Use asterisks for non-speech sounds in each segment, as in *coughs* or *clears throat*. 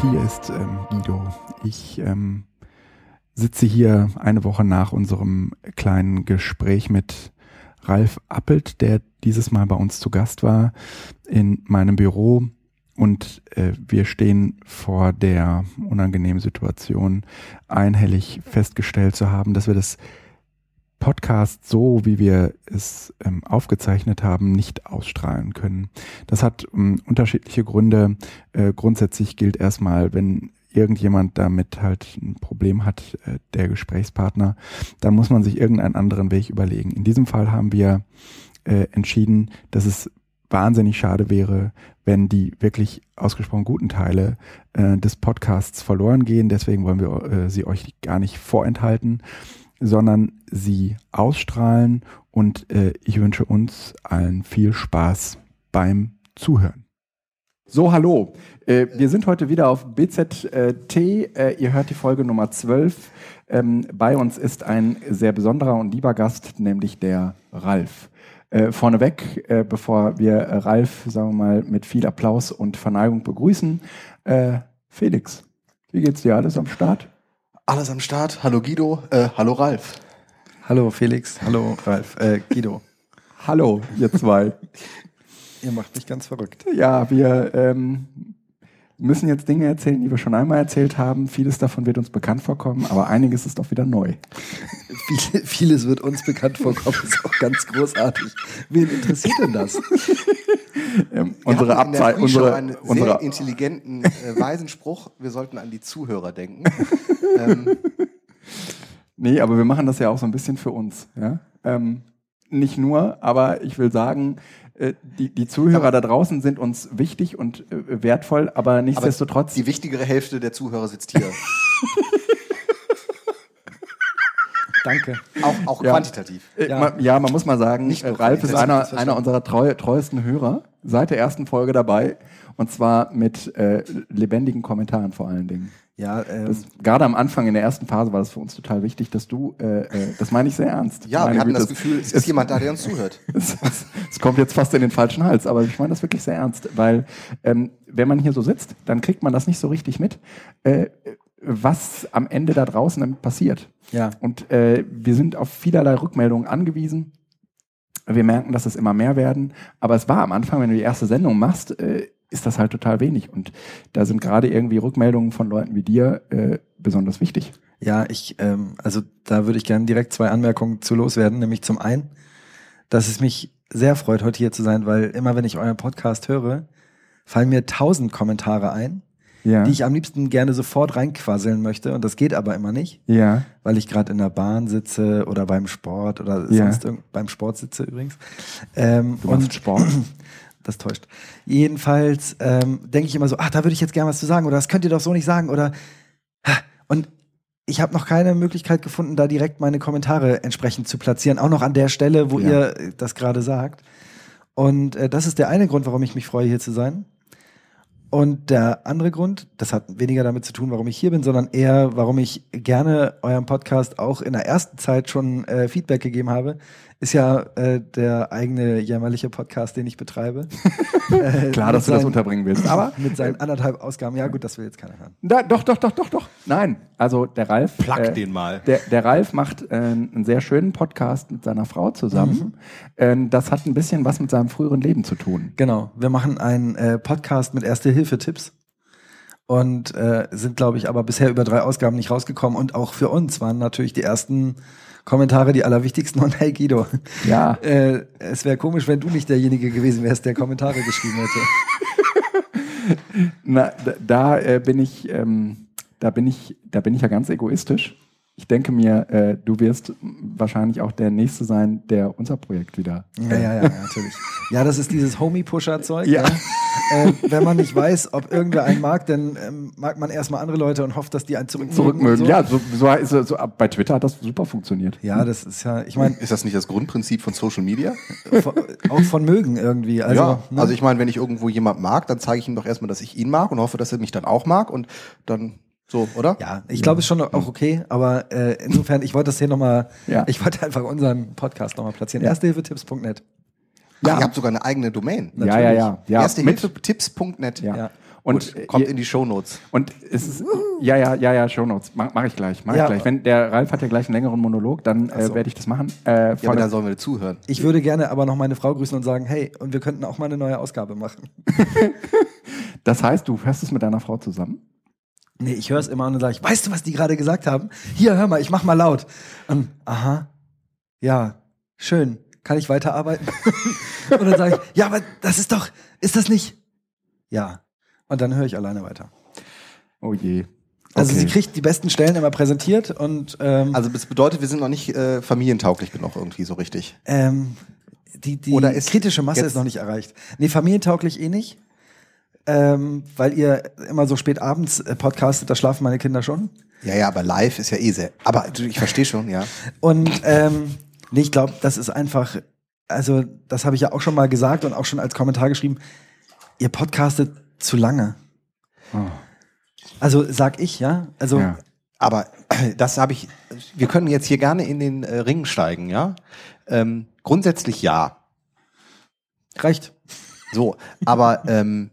Hier ist ähm, Guido. Ich ähm, sitze hier eine Woche nach unserem kleinen Gespräch mit Ralf Appelt, der dieses Mal bei uns zu Gast war, in meinem Büro. Und äh, wir stehen vor der unangenehmen Situation, einhellig festgestellt zu haben, dass wir das Podcast so, wie wir es ähm, aufgezeichnet haben, nicht ausstrahlen können. Das hat ähm, unterschiedliche Gründe. Äh, grundsätzlich gilt erstmal, wenn irgendjemand damit halt ein Problem hat, äh, der Gesprächspartner, dann muss man sich irgendeinen anderen Weg überlegen. In diesem Fall haben wir äh, entschieden, dass es wahnsinnig schade wäre, wenn die wirklich ausgesprochen guten Teile äh, des Podcasts verloren gehen. Deswegen wollen wir äh, sie euch gar nicht vorenthalten, sondern sie ausstrahlen und äh, ich wünsche uns allen viel Spaß beim Zuhören. So, hallo. Äh, wir sind heute wieder auf BZT. Äh, ihr hört die Folge Nummer 12. Ähm, bei uns ist ein sehr besonderer und lieber Gast, nämlich der Ralf. Äh, vorneweg, äh, bevor wir Ralf, sagen wir mal, mit viel Applaus und Verneigung begrüßen, äh, Felix, wie geht's dir? Alles am Start? Alles am Start. Hallo Guido, äh, hallo Ralf. Hallo Felix, hallo Ralf, äh, Guido. Hallo, ihr zwei. *laughs* Ihr macht mich ganz verrückt. Ja, wir ähm, müssen jetzt Dinge erzählen, die wir schon einmal erzählt haben. Vieles davon wird uns bekannt vorkommen, aber einiges ist doch wieder neu. *laughs* Viel, vieles wird uns bekannt vorkommen, ist auch ganz großartig. Wen interessiert denn das? *laughs* ähm, unsere Abzeit, unsere, einen unsere sehr intelligenten, äh, weisen Spruch. Wir sollten an die Zuhörer denken. *laughs* ähm, Nee, aber wir machen das ja auch so ein bisschen für uns. Ja? Ähm, nicht nur, aber ich will sagen, die, die Zuhörer da draußen sind uns wichtig und äh, wertvoll, aber nichtsdestotrotz. die wichtigere Hälfte der Zuhörer sitzt hier. *laughs* Danke. auch auch Ja. quantitativ. Äh, Ja. ma- ja, man muss mal sagen, Nicht äh, Ralf ist einer, einer unserer treu, treuesten Hörer, seit der ersten Folge dabei. Und zwar mit äh, lebendigen Kommentaren vor allen Dingen. Ja, ähm, Das, gerade am Anfang in der ersten Phase war das für uns total wichtig, dass du, äh, äh, das meine ich sehr ernst. Ja, Meine wir hatten Güte, das Gefühl, es ist jemand da, der uns zuhört. *laughs* es, es kommt jetzt fast in den falschen Hals, aber ich meine das wirklich sehr ernst, weil ähm, wenn man hier so sitzt, dann kriegt man das nicht so richtig mit, äh, was am Ende da draußen passiert. ja. Und äh, wir sind auf vielerlei Rückmeldungen angewiesen. Wir merken, dass es immer mehr werden. Aber es war am Anfang, wenn du die erste Sendung machst, äh, ist das halt total wenig. Und da sind gerade irgendwie Rückmeldungen von Leuten wie dir äh, besonders wichtig. Ja, ich, ähm, also da würde ich gerne direkt zwei Anmerkungen zu loswerden. Nämlich zum einen, dass es mich sehr freut, heute hier zu sein, weil immer wenn ich euren Podcast höre, fallen mir tausend Kommentare ein, Ja. die ich am liebsten gerne sofort reinquasseln möchte. Und das geht aber immer nicht, ja. weil ich gerade in der Bahn sitze oder beim Sport oder Ja. sonst irgend beim Sport sitze übrigens. Ähm, Du machst Sport. *clears throat* *clears throat* Das täuscht. Jedenfalls ähm, denke ich immer so, ach, da würde ich jetzt gerne was zu sagen oder das könnt ihr doch so nicht sagen oder und ich habe noch keine Möglichkeit gefunden, da direkt meine Kommentare entsprechend zu platzieren, auch noch an der Stelle, wo Ja. ihr äh, das gerade sagt. Und äh, das ist der eine Grund, warum ich mich freue, hier zu sein. Und der andere Grund, das hat weniger damit zu tun, warum ich hier bin, sondern eher, warum ich gerne eurem Podcast auch in der ersten Zeit schon äh, Feedback gegeben habe, ist ja äh, der eigene jämmerliche Podcast, den ich betreibe. *laughs* Äh, Klar, dass du das seinen- unterbringen willst. Aber Mit seinen anderthalb Ausgaben. Ja, gut, das will jetzt keiner hören. da, doch, doch, doch, doch, doch. Nein, also der Ralf. Plug den mal. Der, der Ralf macht äh, einen sehr schönen Podcast mit seiner Frau zusammen. Ähm, das hat ein bisschen was mit seinem früheren Leben zu tun. Genau. Wir machen einen äh, Podcast mit Erste-Hilfe-Tipps. Und äh, sind, glaube ich, aber bisher über drei Ausgaben nicht rausgekommen. Und auch für uns waren natürlich die ersten Kommentare die allerwichtigsten. *laughs* Und hey Guido, Ja. äh, es wäre komisch, wenn du nicht derjenige gewesen wärst, der Kommentare geschrieben hätte. *laughs* Na, da, da äh, bin ich, ähm, da bin ich, da bin ich ja ganz egoistisch. Ich denke mir, äh, du wirst wahrscheinlich auch der Nächste sein, der unser Projekt wieder. Ja, ja, ja, natürlich. Ja, das ist dieses Homie-Pusher-Zeug. Ja. Ja. Äh, wenn man nicht weiß, ob irgendwer einen mag, dann ähm, mag man erstmal andere Leute und hofft, dass die einen zurückmögen. Zurückmögen. So. Ja, so, so, so, bei Twitter hat das super funktioniert. Ja, das ist ja, ich meine, Ist das nicht das Grundprinzip von Social Media? auch von mögen irgendwie. Also, ja, ne? also ich meine, wenn ich irgendwo jemand mag, dann zeige ich ihm doch erstmal, dass ich ihn mag und hoffe, dass er mich dann auch mag und dann so, oder? ja, ich glaube, es ist schon auch okay, aber äh, insofern, ich wollte das hier nochmal, Ja. ich wollte einfach unseren Podcast nochmal platzieren. Ja. Erstehilfetipps.net. Ach, Ja. ihr habt sogar eine eigene Domain. Ja, ja, ja. ja. Mit, Erstehilfetipps.net. ja. Ja. Und Gut, kommt ihr- in die Shownotes. Und es ist, ja, ja, ja, ja, Shownotes. Mach, mach ich gleich, mach Ja. ich gleich. Wenn der Ralf hat ja gleich einen längeren Monolog, dann äh, so. werde ich das machen. Äh, Ja, aber da sollen wir zuhören. Ich würde gerne aber noch meine Frau grüßen und sagen, hey, und wir könnten auch mal eine neue Ausgabe machen. *laughs* das heißt, du hörst es mit deiner Frau zusammen? Nee, ich höre es immer und dann sage ich, weißt du, was die gerade gesagt haben? Hier, hör mal, ich mach mal laut. Und, aha, ja, schön. Kann ich weiterarbeiten? *laughs* und dann sage ich, ja, aber das ist doch, ist das nicht? Ja. Und dann höre ich alleine weiter. Oh je. Also Okay. sie kriegt die besten Stellen immer präsentiert und ähm, Also das bedeutet, wir sind noch nicht äh, familientauglich genug irgendwie so richtig. ähm, die, die Oder ist kritische Masse ist noch nicht erreicht. Nee, familientauglich eh nicht. Ähm, weil ihr immer so spät abends äh, podcastet, da schlafen meine Kinder schon. Ja, ja, aber live ist ja eh sehr. Aber ich verstehe schon, ja. Und ähm, nee, ich glaube, das ist einfach, also das habe ich ja auch schon mal gesagt und auch schon als Kommentar geschrieben, ihr podcastet zu lange. Oh, Also sag ich, ja. Also ja. Aber das habe ich. Wir können jetzt hier gerne in den äh, Ring steigen, ja. Ähm, grundsätzlich ja. reicht. So, aber ähm,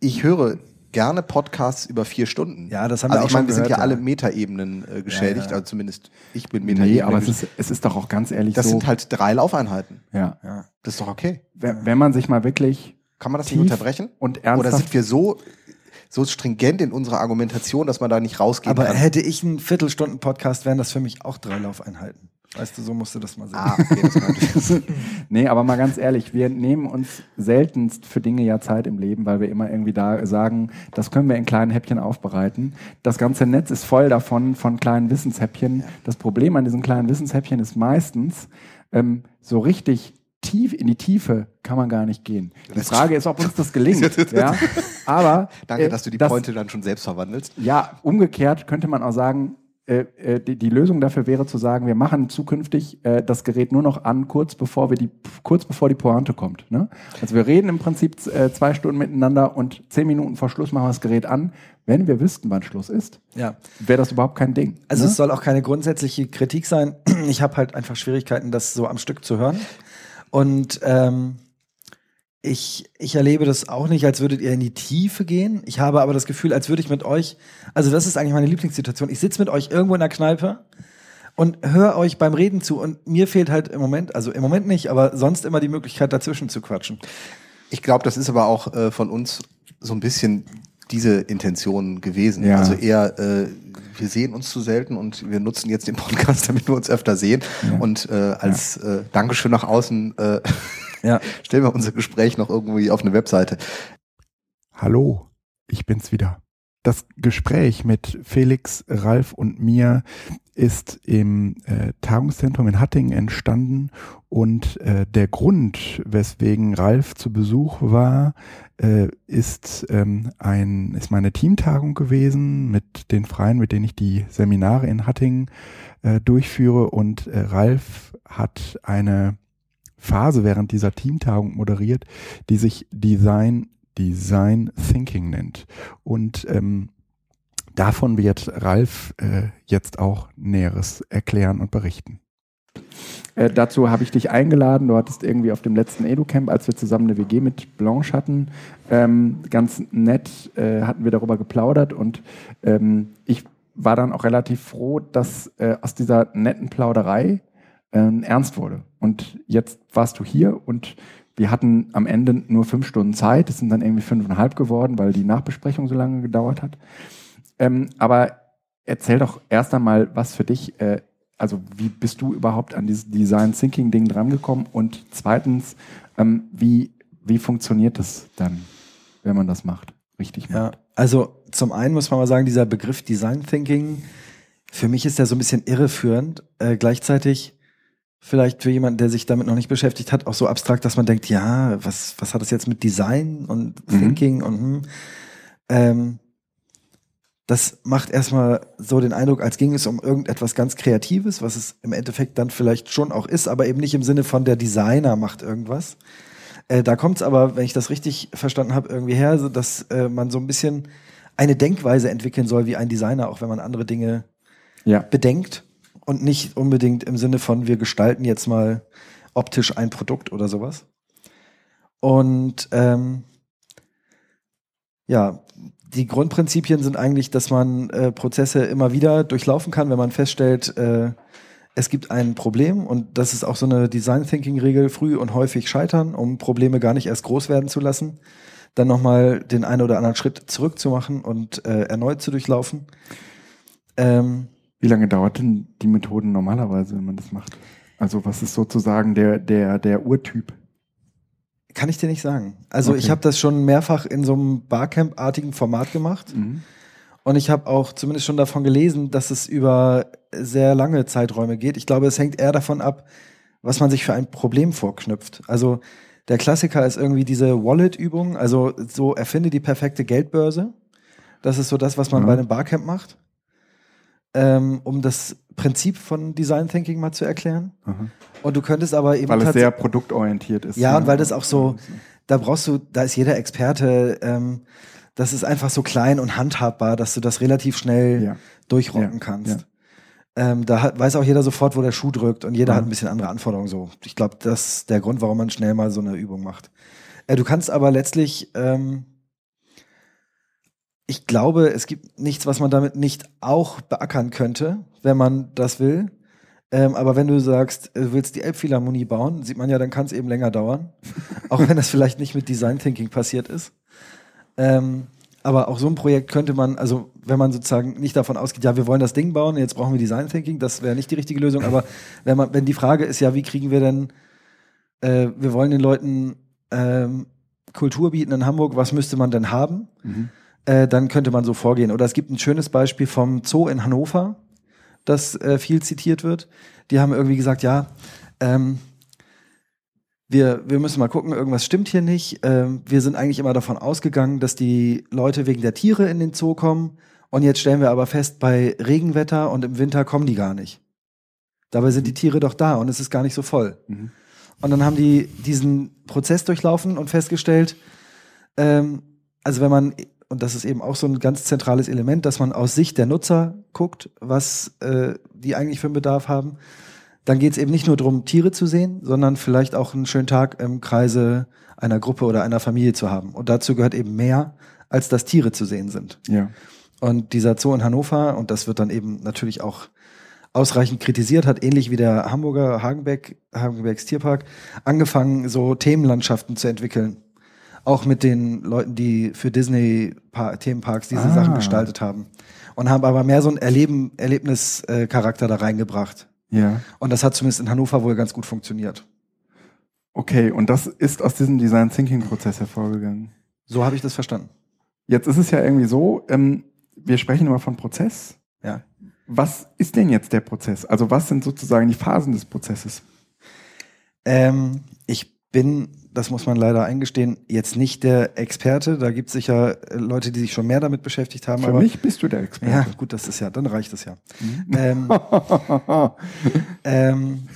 ich höre gerne Podcasts über vier Stunden. Ja, das haben wir also auch ich meine, wir sind ja alle. Metaebenen äh, geschädigt, Ja, ja. also zumindest ich bin Nee, Metaebenen. aber es ist, es ist doch auch ganz ehrlich das so. sind halt drei Laufeinheiten. ja. Ja. Das ist doch okay. Wenn, wenn man sich mal wirklich Kann man das nicht unterbrechen? und Oder ernsthaft sind wir so, so stringent in unserer Argumentation, dass man da nicht rausgehen Aber kann? hätte ich einen Viertelstunden-Podcast, wären das für mich auch drei Laufeinheiten. Weißt du, so musst du das mal sehen. Ah, okay, das. *laughs* Nee, aber mal ganz ehrlich, wir nehmen uns seltenst für Dinge ja Zeit im Leben, weil wir immer irgendwie da sagen, das können wir in kleinen Häppchen aufbereiten. Das ganze Netz ist voll davon, von kleinen Wissenshäppchen. Das Problem an diesen kleinen Wissenshäppchen ist meistens, ähm, so richtig tief in die Tiefe kann man gar nicht gehen. Die Frage ist, ob uns das gelingt. *laughs* ja? Aber Danke, äh, dass du die das- Pointe dann schon selbst verwandelst. ja, umgekehrt könnte man auch sagen, die, die Lösung dafür wäre zu sagen, wir machen zukünftig äh, das Gerät nur noch an, kurz bevor wir die, kurz bevor die Pointe kommt. Ne? Also wir reden im Prinzip äh, zwei Stunden miteinander und zehn Minuten vor Schluss machen wir das Gerät an. Wenn wir wüssten, wann Schluss ist, Ja. wäre das überhaupt kein Ding. Also ne? es soll auch keine grundsätzliche Kritik sein. *clears throat* Ich habe halt einfach Schwierigkeiten, das so am Stück zu hören. Und ähm, ich, ich erlebe das auch nicht, als würdet ihr in die Tiefe gehen. Ich habe aber das Gefühl, als würde ich mit euch, also das ist eigentlich meine Lieblingssituation. Ich sitze mit euch irgendwo in der Kneipe und höre euch beim Reden zu und mir fehlt halt im Moment, also im Moment nicht, aber sonst immer die Möglichkeit dazwischen zu quatschen. Ich glaube, das ist aber auch äh, von uns so ein bisschen diese Intention gewesen. Ja. Also eher, äh, wir sehen uns zu selten und wir nutzen jetzt den Podcast, *laughs* damit wir uns öfter sehen. Und äh, als äh, Dankeschön nach außen äh, Ja. *laughs* stellen wir unser Gespräch noch irgendwie auf eine Webseite. Hallo, ich bin's wieder. Das Gespräch mit Felix, Ralf und mir ist im äh, Tagungszentrum in Hattingen entstanden und äh, der Grund, weswegen Ralf zu Besuch war, äh, ist ähm, ein ist meine Teamtagung gewesen mit den Freien, mit denen ich die Seminare in Hattingen äh, durchführe und äh, Ralf hat eine Phase während dieser Teamtagung moderiert, die sich Design Design Thinking nennt. Und ähm, davon wird Ralf äh, jetzt auch Näheres erklären und berichten. Äh, dazu habe ich dich eingeladen. Du hattest irgendwie auf dem letzten EduCamp, als wir zusammen eine WG mit Blanche hatten, ähm, ganz nett äh, hatten wir darüber geplaudert und ähm, ich war dann auch relativ froh, dass äh, aus dieser netten Plauderei ähm, ernst wurde. Und jetzt warst du hier und wir hatten am Ende nur fünf Stunden Zeit. Es sind dann irgendwie fünfeinhalb geworden, weil die Nachbesprechung so lange gedauert hat. Ähm, aber erzähl doch erst einmal, was für dich, äh, also wie bist du überhaupt an dieses Design Thinking Ding drangekommen? Und zweitens, ähm, wie, wie funktioniert das dann, wenn man das macht? Richtig Ja, also zum einen muss man mal sagen, dieser Begriff Design Thinking, für mich ist der so ein bisschen irreführend. Äh, gleichzeitig vielleicht für jemanden, der sich damit noch nicht beschäftigt hat, auch so abstrakt, dass man denkt, ja, was, was hat das jetzt mit Design und Mhm. Thinking und hm. ähm, das macht erstmal so den Eindruck, als ging es um irgendetwas ganz Kreatives, was es im Endeffekt dann vielleicht schon auch ist, aber eben nicht im Sinne von der Designer macht irgendwas. Äh, da kommt es aber, wenn ich das richtig verstanden habe, irgendwie her, so dass äh, man so ein bisschen eine Denkweise entwickeln soll wie ein Designer, auch wenn man andere Dinge Ja. bedenkt und nicht unbedingt im Sinne von, wir gestalten jetzt mal optisch ein Produkt oder sowas. Und ähm, ja, die Grundprinzipien sind eigentlich, dass man äh, Prozesse immer wieder durchlaufen kann, wenn man feststellt, äh, es gibt ein Problem und das ist auch so eine Design Thinking Regel, früh und häufig scheitern, um Probleme gar nicht erst groß werden zu lassen. Dann nochmal den einen oder anderen Schritt zurückzumachen und äh, erneut zu durchlaufen. Ähm, Wie lange dauert denn die Methoden normalerweise, wenn man das macht? Also was ist sozusagen der, der, der Urtyp? Kann ich dir nicht sagen. Also okay. ich habe das schon mehrfach in so einem Barcamp-artigen Format gemacht. Mhm. Und ich habe auch zumindest schon davon gelesen, dass es über sehr lange Zeiträume geht. Ich glaube, es hängt eher davon ab, was man sich für ein Problem vorknüpft. Also der Klassiker ist irgendwie diese Wallet-Übung. Also so erfinde die perfekte Geldbörse. Das ist so das, was man mhm. bei einem Barcamp macht. Ähm, um das Prinzip von Design Thinking mal zu erklären. Mhm. Und du könntest aber eben. Weil es sehr produktorientiert ist. Ja, ja, und weil das auch so, da brauchst du, da ist jeder Experte, ähm, das ist einfach so klein und handhabbar, dass du das relativ schnell ja. durchrocken ja. kannst. Ja. Ähm, da hat, weiß auch jeder sofort, wo der Schuh drückt und jeder hat ein bisschen andere Anforderungen so. Ich glaube, das ist der Grund, warum man schnell mal so eine Übung macht. Äh, du kannst aber letztlich, ähm, ich glaube, es gibt nichts, was man damit nicht auch beackern könnte, wenn man das will. Ähm, aber wenn du sagst, du willst die Elbphilharmonie bauen, sieht man ja, dann kann es eben länger dauern. *laughs* auch wenn das vielleicht nicht mit Design Thinking passiert ist. Ähm, aber auch so ein Projekt könnte man, also wenn man sozusagen nicht davon ausgeht, ja, wir wollen das Ding bauen, jetzt brauchen wir Design Thinking, das wäre nicht die richtige Lösung. Aber *laughs* wenn man, wenn die Frage ist, ja, wie kriegen wir denn, äh, wir wollen den Leuten ähm, Kultur bieten in Hamburg, was müsste man denn haben? Mhm. Äh, dann könnte man so vorgehen. Oder es gibt ein schönes Beispiel vom Zoo in Hannover das äh, viel zitiert wird. Die haben irgendwie gesagt, ja, ähm, wir, wir müssen mal gucken, irgendwas stimmt hier nicht. Ähm, wir sind eigentlich immer davon ausgegangen, dass die Leute wegen der Tiere in den Zoo kommen. Und jetzt stellen wir aber fest, bei Regenwetter und im Winter kommen die gar nicht. Dabei sind die Tiere doch da und es ist gar nicht so voll. Mhm. Und dann haben die diesen Prozess durchlaufen und festgestellt, ähm, also wenn man und das ist eben auch so ein ganz zentrales Element, dass man aus Sicht der Nutzer guckt, was äh, die eigentlich für einen Bedarf haben. Dann geht es eben nicht nur darum, Tiere zu sehen, sondern vielleicht auch einen schönen Tag im Kreise einer Gruppe oder einer Familie zu haben. Und dazu gehört eben mehr, als dass Tiere zu sehen sind. Ja. Und dieser Zoo in Hannover, und das wird dann eben natürlich auch ausreichend kritisiert, hat ähnlich wie der Hamburger Hagenbeck, Hagenbecks Tierpark, angefangen, so Themenlandschaften zu entwickeln auch mit den Leuten, die für Disney Themenparks diese ah. Sachen gestaltet haben. Und haben aber mehr so einen Erleben, Erlebnischarakter da reingebracht. Ja. Und das hat zumindest in Hannover wohl ganz gut funktioniert. Okay, und das ist aus diesem Design Thinking Prozess hervorgegangen. So habe ich das verstanden. Jetzt ist es ja irgendwie so, ähm, wir sprechen immer von Prozess. Ja. Was ist denn jetzt der Prozess? Also was sind sozusagen die Phasen des Prozesses? Ähm, ich bin das muss man leider eingestehen, jetzt nicht der Experte. Da gibt es sicher äh, Leute, die sich schon mehr damit beschäftigt haben. Für aber, mich bist du der Experte. Ja, gut, das ist ja, dann reicht es ja. Mhm. Ähm, *laughs* ähm,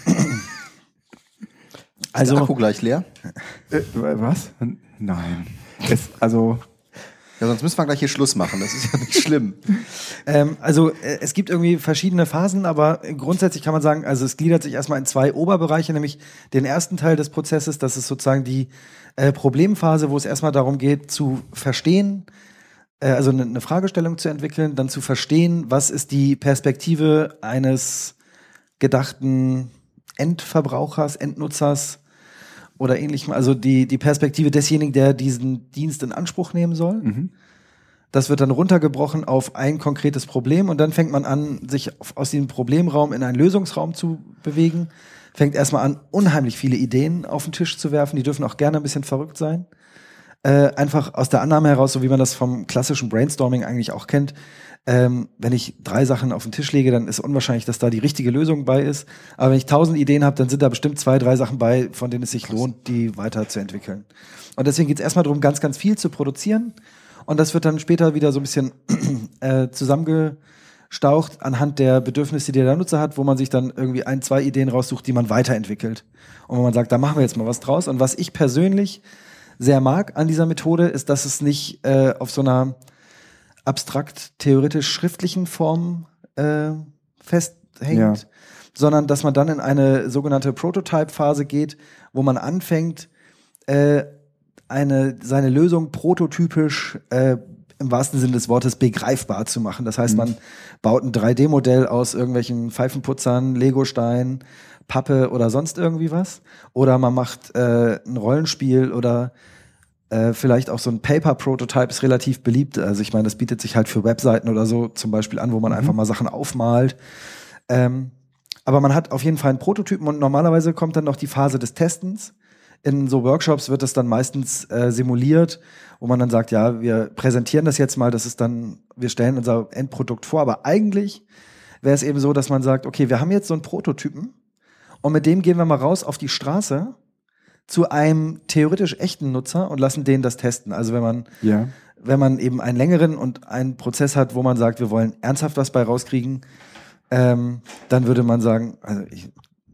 also, ist der Akku gleich leer? Äh, was? Nein. Es, also ja, sonst müssen wir gleich hier Schluss machen. Das ist ja nicht schlimm. ähm, also äh, es gibt irgendwie verschiedene Phasen, aber grundsätzlich kann man sagen, also es gliedert sich erstmal in zwei Oberbereiche, nämlich den ersten Teil des Prozesses, das ist sozusagen die äh, Problemphase, wo es erstmal darum geht zu verstehen, äh, also eine, eine Fragestellung zu entwickeln, dann zu verstehen, was ist die Perspektive eines gedachten Endverbrauchers, Endnutzers, oder ähnlichem, also die, die Perspektive desjenigen, der diesen Dienst in Anspruch nehmen soll. Mhm. Das wird dann runtergebrochen auf ein konkretes Problem und dann fängt man an, sich aus diesem Problemraum in einen Lösungsraum zu bewegen. Fängt erstmal an, unheimlich viele Ideen auf den Tisch zu werfen. Die dürfen auch gerne ein bisschen verrückt sein. Äh, einfach aus der Annahme heraus, so wie man das vom klassischen Brainstorming eigentlich auch kennt, ähm, wenn ich drei Sachen auf den Tisch lege, dann ist unwahrscheinlich, dass da die richtige Lösung bei ist. Aber wenn ich tausend Ideen habe, dann sind da bestimmt zwei, drei Sachen bei, von denen es sich lohnt, die weiterzuentwickeln. Und deswegen geht es erstmal darum, ganz, ganz viel zu produzieren. Und das wird dann später wieder so ein bisschen *clears throat* äh, zusammengestaucht anhand der Bedürfnisse, die der Nutzer hat, wo man sich dann irgendwie ein, zwei Ideen raussucht, die man weiterentwickelt. Und wo man sagt, da machen wir jetzt mal was draus. Und was ich persönlich sehr mag an dieser Methode, ist, dass es nicht äh, auf so einer abstrakt theoretisch schriftlichen Form äh, festhängt, ja. sondern dass man dann in eine sogenannte Prototype-Phase geht, wo man anfängt, äh, eine, seine Lösung prototypisch äh, im wahrsten Sinne des Wortes begreifbar zu machen. Das heißt, man baut ein 3D-Modell aus irgendwelchen Pfeifenputzern, Legosteinen, Pappe oder sonst irgendwie was. Oder man macht äh, ein Rollenspiel oder äh, vielleicht auch so ein Paper-Prototype ist relativ beliebt. Also ich meine, das bietet sich halt für Webseiten oder so zum Beispiel an, wo man einfach mal Sachen aufmalt. Ähm, aber man hat auf jeden Fall einen Prototypen und normalerweise kommt dann noch die Phase des Testens. In so Workshops wird es dann meistens äh, simuliert, wo man dann sagt, ja, wir präsentieren das jetzt mal, das ist dann, wir stellen unser Endprodukt vor. Aber eigentlich wäre es eben so, dass man sagt, okay, wir haben jetzt so einen Prototypen und mit dem gehen wir mal raus auf die Straße zu einem theoretisch echten Nutzer und lassen den das testen. Also wenn man, Ja. wenn man eben einen längeren und einen Prozess hat, wo man sagt, wir wollen ernsthaft was bei rauskriegen, ähm, dann würde man sagen, also ich,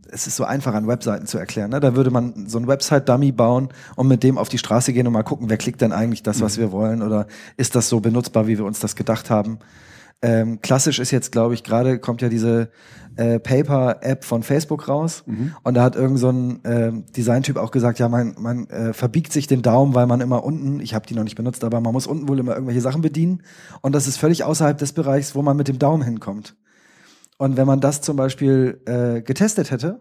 es ist so einfach an Webseiten zu erklären. Ne? Da würde man so ein Website-Dummy bauen und mit dem auf die Straße gehen und mal gucken, wer klickt denn eigentlich das, was wir wollen oder ist das so benutzbar, wie wir uns das gedacht haben. Ähm, klassisch ist jetzt, glaube ich, gerade kommt ja diese äh, Paper-App von Facebook raus. Und da hat irgend so ein ähm, Designtyp auch gesagt, ja, man, man äh, verbiegt sich den Daumen, weil man immer unten, ich habe die noch nicht benutzt, aber man muss unten wohl immer irgendwelche Sachen bedienen. Und das ist völlig außerhalb des Bereichs, wo man mit dem Daumen hinkommt. Und wenn man das zum Beispiel äh, getestet hätte,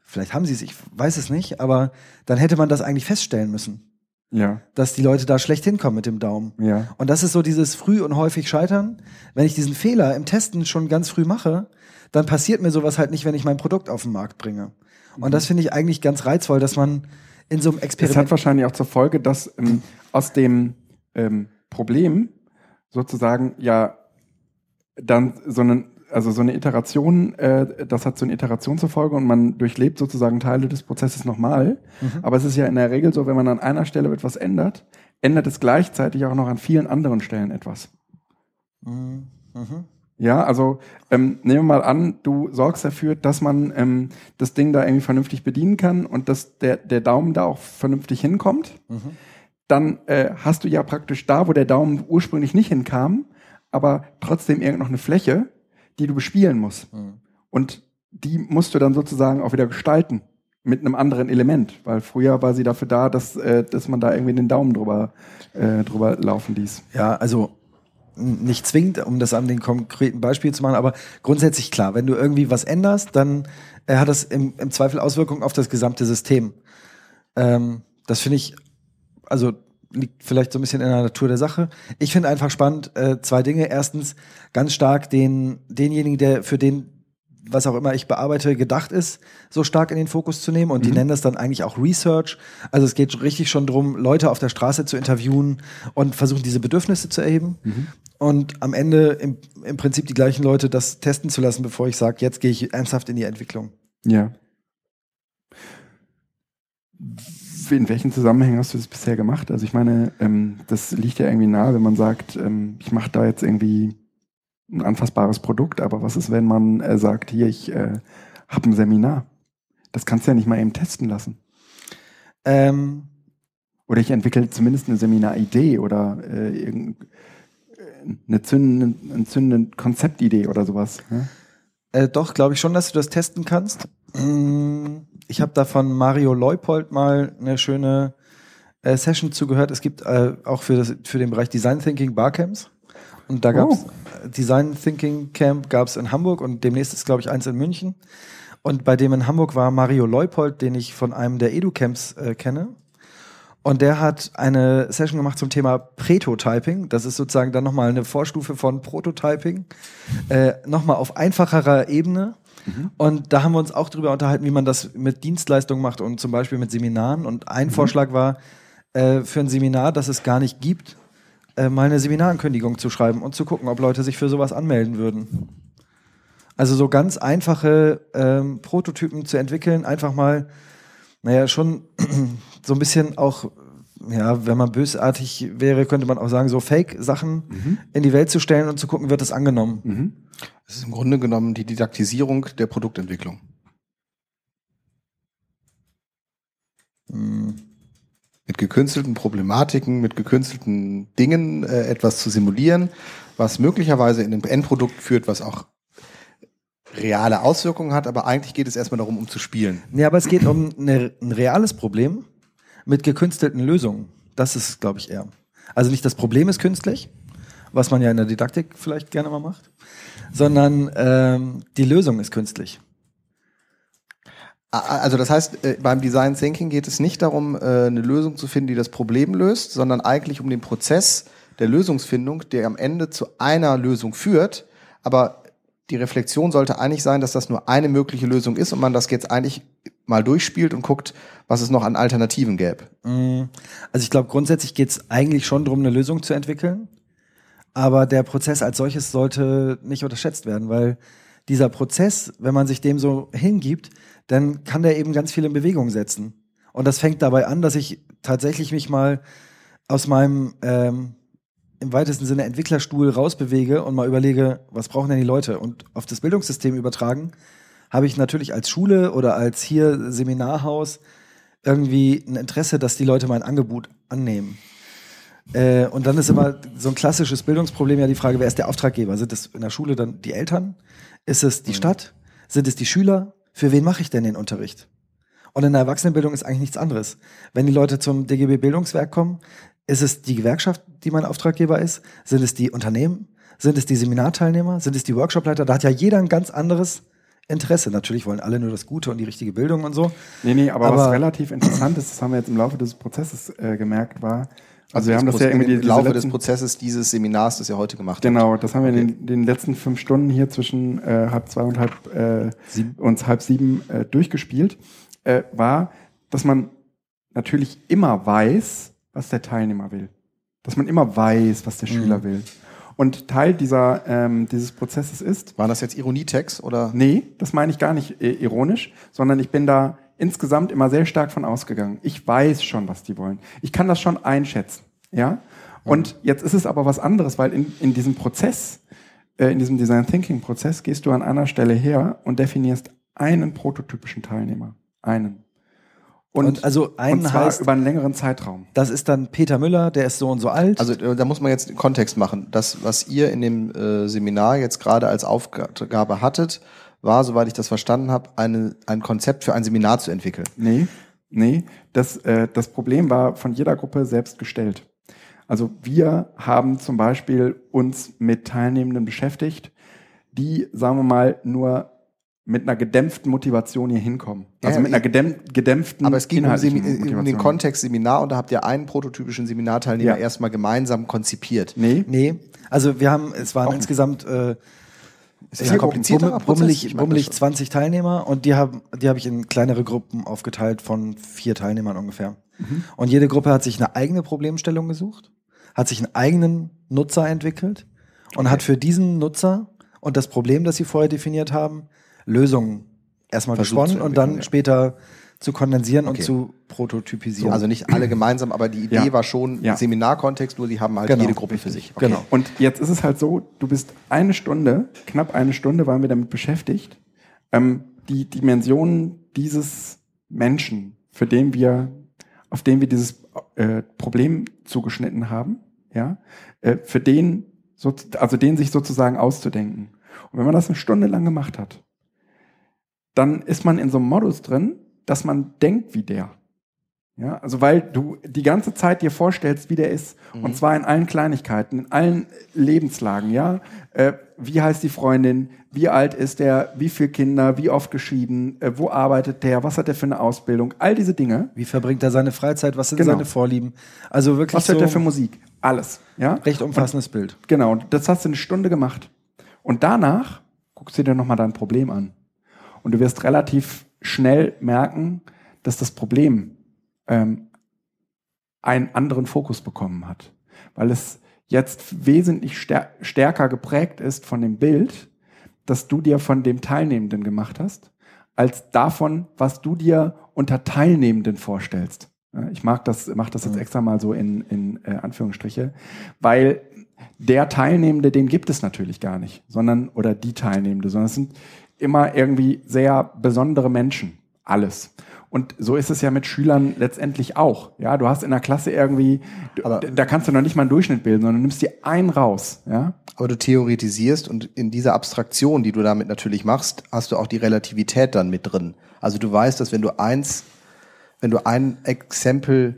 vielleicht haben sie es, ich weiß es nicht, aber dann hätte man das eigentlich feststellen müssen, Ja. dass die Leute da schlecht hinkommen mit dem Daumen. Ja. Und das ist so dieses früh und häufig scheitern. Wenn ich diesen Fehler im Testen schon ganz früh mache, dann passiert mir sowas halt nicht, wenn ich mein Produkt auf den Markt bringe. Und das finde ich eigentlich ganz reizvoll, dass man in so einem Es hat Experiment. wahrscheinlich auch zur Folge, dass ähm, aus dem ähm, Problem sozusagen ja dann so einen also so eine Iteration, äh, das hat so eine Iteration zur Folge und man durchlebt sozusagen Teile des Prozesses nochmal. Aber es ist ja in der Regel so, wenn man an einer Stelle etwas ändert, ändert es gleichzeitig auch noch an vielen anderen Stellen etwas. Mhm. Mhm. Ja, also ähm, nehmen wir mal an, du sorgst dafür, dass man ähm, das Ding da irgendwie vernünftig bedienen kann und dass der, der Daumen da auch vernünftig hinkommt. Dann äh, hast du ja praktisch da, wo der Daumen ursprünglich nicht hinkam, aber trotzdem irgend noch eine Fläche, die du bespielen musst. Und die musst du dann sozusagen auch wieder gestalten mit einem anderen Element, weil früher war sie dafür da, dass, äh, dass man da irgendwie den Daumen drüber, äh, drüber laufen ließ. Ja, also nicht zwingend, um das an den konkreten Beispiel zu machen, aber grundsätzlich klar, wenn du irgendwie was änderst, dann äh, hat das im, im Zweifel Auswirkungen auf das gesamte System. Ähm, das finde ich, also liegt vielleicht so ein bisschen in der Natur der Sache. Ich finde einfach spannend, äh, zwei Dinge. Erstens, ganz stark den, denjenigen, der für den, was auch immer ich bearbeite, gedacht ist, so stark in den Fokus zu nehmen. Und die nennen das dann eigentlich auch Research. Also es geht richtig schon drum, Leute auf der Straße zu interviewen und versuchen, diese Bedürfnisse zu erheben. Und am Ende im, im Prinzip die gleichen Leute das testen zu lassen, bevor ich sage, jetzt gehe ich ernsthaft in die Entwicklung. Ja. In welchen Zusammenhängen hast du das bisher gemacht? Also ich meine, ähm, das liegt ja irgendwie nahe, wenn man sagt, ähm, ich mache da jetzt irgendwie ein anfassbares Produkt, aber was ist, wenn man äh, sagt, hier, ich äh, habe ein Seminar? Das kannst du ja nicht mal eben testen lassen. Ähm, Oder ich entwickle zumindest eine Seminaridee oder äh, äh, eine zündende, eine zündende Konzeptidee oder sowas. Ne? Äh, doch, glaube ich schon, dass du das testen kannst. Mm, Ich habe da von Mario Leupold mal eine schöne äh, Session zugehört. Es gibt äh, auch für, das, für den Bereich Design Thinking Barcamps. Und da gab's Oh. Design Thinking Camp gab's in Hamburg und demnächst ist, glaube ich, eins in München. Und bei dem in Hamburg war Mario Leupold, den ich von einem der Edu-Camps äh, kenne. Und der hat eine Session gemacht zum Thema Pretotyping. Das ist sozusagen dann nochmal eine Vorstufe von Prototyping. Äh, nochmal auf einfacherer Ebene. Und da haben wir uns auch drüber unterhalten, wie man das mit Dienstleistungen macht und zum Beispiel mit Seminaren. Und ein Vorschlag war, äh, für ein Seminar, das es gar nicht gibt, äh, mal eine Seminarankündigung zu schreiben und zu gucken, ob Leute sich für sowas anmelden würden. Also so ganz einfache ähm, Prototypen zu entwickeln, einfach mal, naja, schon *clears throat* so ein bisschen auch, ja, wenn man bösartig wäre, könnte man auch sagen, so Fake-Sachen in die Welt zu stellen und zu gucken, wird das angenommen. Mhm. Das ist im Grunde genommen die Didaktisierung der Produktentwicklung. Hm. Mit gekünstelten Problematiken, mit gekünstelten Dingen äh, etwas zu simulieren, was möglicherweise in ein Endprodukt führt, was auch reale Auswirkungen hat, aber eigentlich geht es erstmal darum, um zu spielen. Nee, aber es geht um eine, ein reales Problem, mit gekünstelten Lösungen. Das ist, glaube ich, eher. Also nicht das Problem ist künstlich, was man ja in der Didaktik vielleicht gerne mal macht, sondern ähm, die Lösung ist künstlich. Also das heißt, äh, beim Design Thinking geht es nicht darum, äh, eine Lösung zu finden, die das Problem löst, sondern eigentlich um den Prozess der Lösungsfindung, der am Ende zu einer Lösung führt. Aber die Reflexion sollte eigentlich sein, dass das nur eine mögliche Lösung ist und man das jetzt eigentlich mal durchspielt und guckt, was es noch an Alternativen gäbe. Mm, also ich glaube, grundsätzlich geht es eigentlich schon darum, eine Lösung zu entwickeln. Aber der Prozess als solches sollte nicht unterschätzt werden, weil dieser Prozess, wenn man sich dem so hingibt, dann kann der eben ganz viel in Bewegung setzen. Und das fängt dabei an, dass ich tatsächlich mich mal aus meinem ähm, im weitesten Sinne Entwicklerstuhl rausbewege und mal überlege, was brauchen denn die Leute? Und auf das Bildungssystem übertragen, habe ich natürlich als Schule oder als hier Seminarhaus irgendwie ein Interesse, dass die Leute mein Angebot annehmen. Äh, und dann ist immer so ein klassisches Bildungsproblem ja die Frage, wer ist der Auftraggeber? Sind es in der Schule dann die Eltern? Ist es die mhm. Stadt? Sind es die Schüler? Für wen mache ich denn den Unterricht? Und in der Erwachsenenbildung ist eigentlich nichts anderes. Wenn die Leute zum DGB Bildungswerk kommen, ist es die Gewerkschaft, die mein Auftraggeber ist? Sind es die Unternehmen? Sind es die Seminarteilnehmer? Sind es die Workshopleiter? Da hat ja jeder ein ganz anderes Interesse. Natürlich wollen alle nur das Gute und die richtige Bildung und so. Nee, nee, aber, aber was relativ interessant ist, das haben wir jetzt im Laufe des Prozesses äh, gemerkt, war, also, wir haben das ja irgendwie im Laufe des Prozesses dieses Seminars, das ihr heute gemacht genau, habt. Genau, das haben wir okay. in den, den, letzten fünf Stunden hier zwischen äh, halb zwei und halb äh, sieben. und halb sieben äh, durchgespielt, äh, war, dass man natürlich immer weiß, was der Teilnehmer will. Dass man immer weiß, was der mhm. Schüler will. Und Teil dieser, ähm, dieses Prozesses ist. War das jetzt Ironietext oder? Nee, das meine ich gar nicht äh, ironisch, sondern ich bin da insgesamt immer sehr stark von ausgegangen. Ich weiß schon, was die wollen. Ich kann das schon einschätzen. Ja? Und jetzt ist es aber was anderes, weil in, in diesem Prozess, äh, in diesem Design Thinking Prozess, gehst du an einer Stelle her und definierst einen prototypischen Teilnehmer. Einen. Und, und, also einen und zwar heißt, über einen längeren Zeitraum. Das ist dann Peter Müller, der ist so und so alt. Also äh, da muss man jetzt Kontext machen. Das, was ihr in dem äh, Seminar jetzt gerade als Aufgabe hattet, war, soweit ich das verstanden habe, eine, ein Konzept für ein Seminar zu entwickeln. Nee, nee. Das, äh, das Problem war von jeder Gruppe selbst gestellt. Also wir haben zum Beispiel uns mit Teilnehmenden beschäftigt, die, sagen wir mal, nur mit einer gedämpften Motivation hier hinkommen. Also ja, mit einer gedämpf gedämpften Aber es ging um, um, den Kontext Seminar und da habt ihr einen prototypischen Seminarteilnehmer ja. erstmal gemeinsam konzipiert. Nee. Nee. Also wir haben, es waren Auch insgesamt äh, ist ja, komplizierter bummelig, bummelig 20 Teilnehmer und die haben, die habe ich in kleinere Gruppen aufgeteilt von vier Teilnehmern ungefähr. Mhm. Und jede Gruppe hat sich eine eigene Problemstellung gesucht, hat sich einen eigenen Nutzer entwickelt und okay. hat für diesen Nutzer und das Problem, das sie vorher definiert haben, Lösungen erstmal gesponnen und dann ja. später zu kondensieren okay. und zu prototypisieren. So, also nicht alle gemeinsam, aber die Idee ja. war schon ja. Seminarkontext, nur die haben halt genau. jede Gruppe für sich. Okay. Genau. Und jetzt ist es halt so, du bist eine Stunde, knapp eine Stunde waren wir damit beschäftigt, ähm, die Dimensionen dieses Menschen, für den wir, auf den wir dieses äh, Problem zugeschnitten haben, ja, äh, für den, so, also den sich sozusagen auszudenken. Und wenn man das eine Stunde lang gemacht hat, dann ist man in so einem Modus drin, dass man denkt wie der. Ja, also weil du die ganze Zeit dir vorstellst, wie der ist. Mhm. Und zwar in allen Kleinigkeiten, in allen Lebenslagen, ja. Äh, wie heißt die Freundin? Wie alt ist der? Wie viele Kinder? Wie oft geschieden? Äh, wo arbeitet der? Was hat er für eine Ausbildung? All diese Dinge. Wie verbringt er seine Freizeit? Was sind genau. seine Vorlieben? Also wirklich. Was hört so er für Musik? Alles. Ja. Recht umfassendes und, Bild. Genau. Und das hast du eine Stunde gemacht. Und danach guckst du dir nochmal dein Problem an. Und du wirst relativ schnell merken, dass das Problem ähm, einen anderen Fokus bekommen hat. Weil es jetzt wesentlich stär stärker geprägt ist von dem Bild, das du dir von dem Teilnehmenden gemacht hast, als davon, was du dir unter Teilnehmenden vorstellst. Ich mag das, mach das jetzt extra mal so in, in äh, Anführungsstriche, weil der Teilnehmende, den gibt es natürlich gar nicht, sondern, oder die Teilnehmende, sondern es sind immer irgendwie sehr besondere Menschen. Alles. Und so ist es ja mit Schülern letztendlich auch. Ja, du hast in der Klasse irgendwie, aber, da kannst du noch nicht mal einen Durchschnitt bilden, sondern du nimmst dir einen raus. Ja. Aber du theoretisierst und in dieser Abstraktion, die du damit natürlich machst, hast du auch die Relativität dann mit drin. Also du weißt, dass wenn du eins wenn du ein Exempel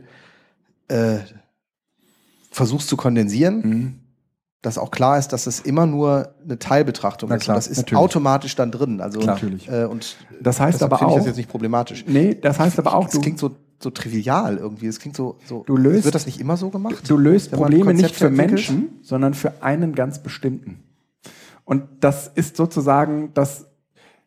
äh, versuchst zu kondensieren, Mhm. Dass auch klar ist, dass es immer nur eine Teilbetrachtung Na ist. klar, und das ist natürlich. automatisch dann drin. Also Klar. Natürlich. Äh, und Das heißt aber finde ich auch, das jetzt nicht problematisch. nee, das heißt aber auch, du, klingt so, so trivial irgendwie. Es klingt so, so. Du löst- Wird das nicht immer so gemacht? du löst Probleme nicht für entwickelt? Menschen, sondern für einen ganz bestimmten. Und das ist sozusagen, das,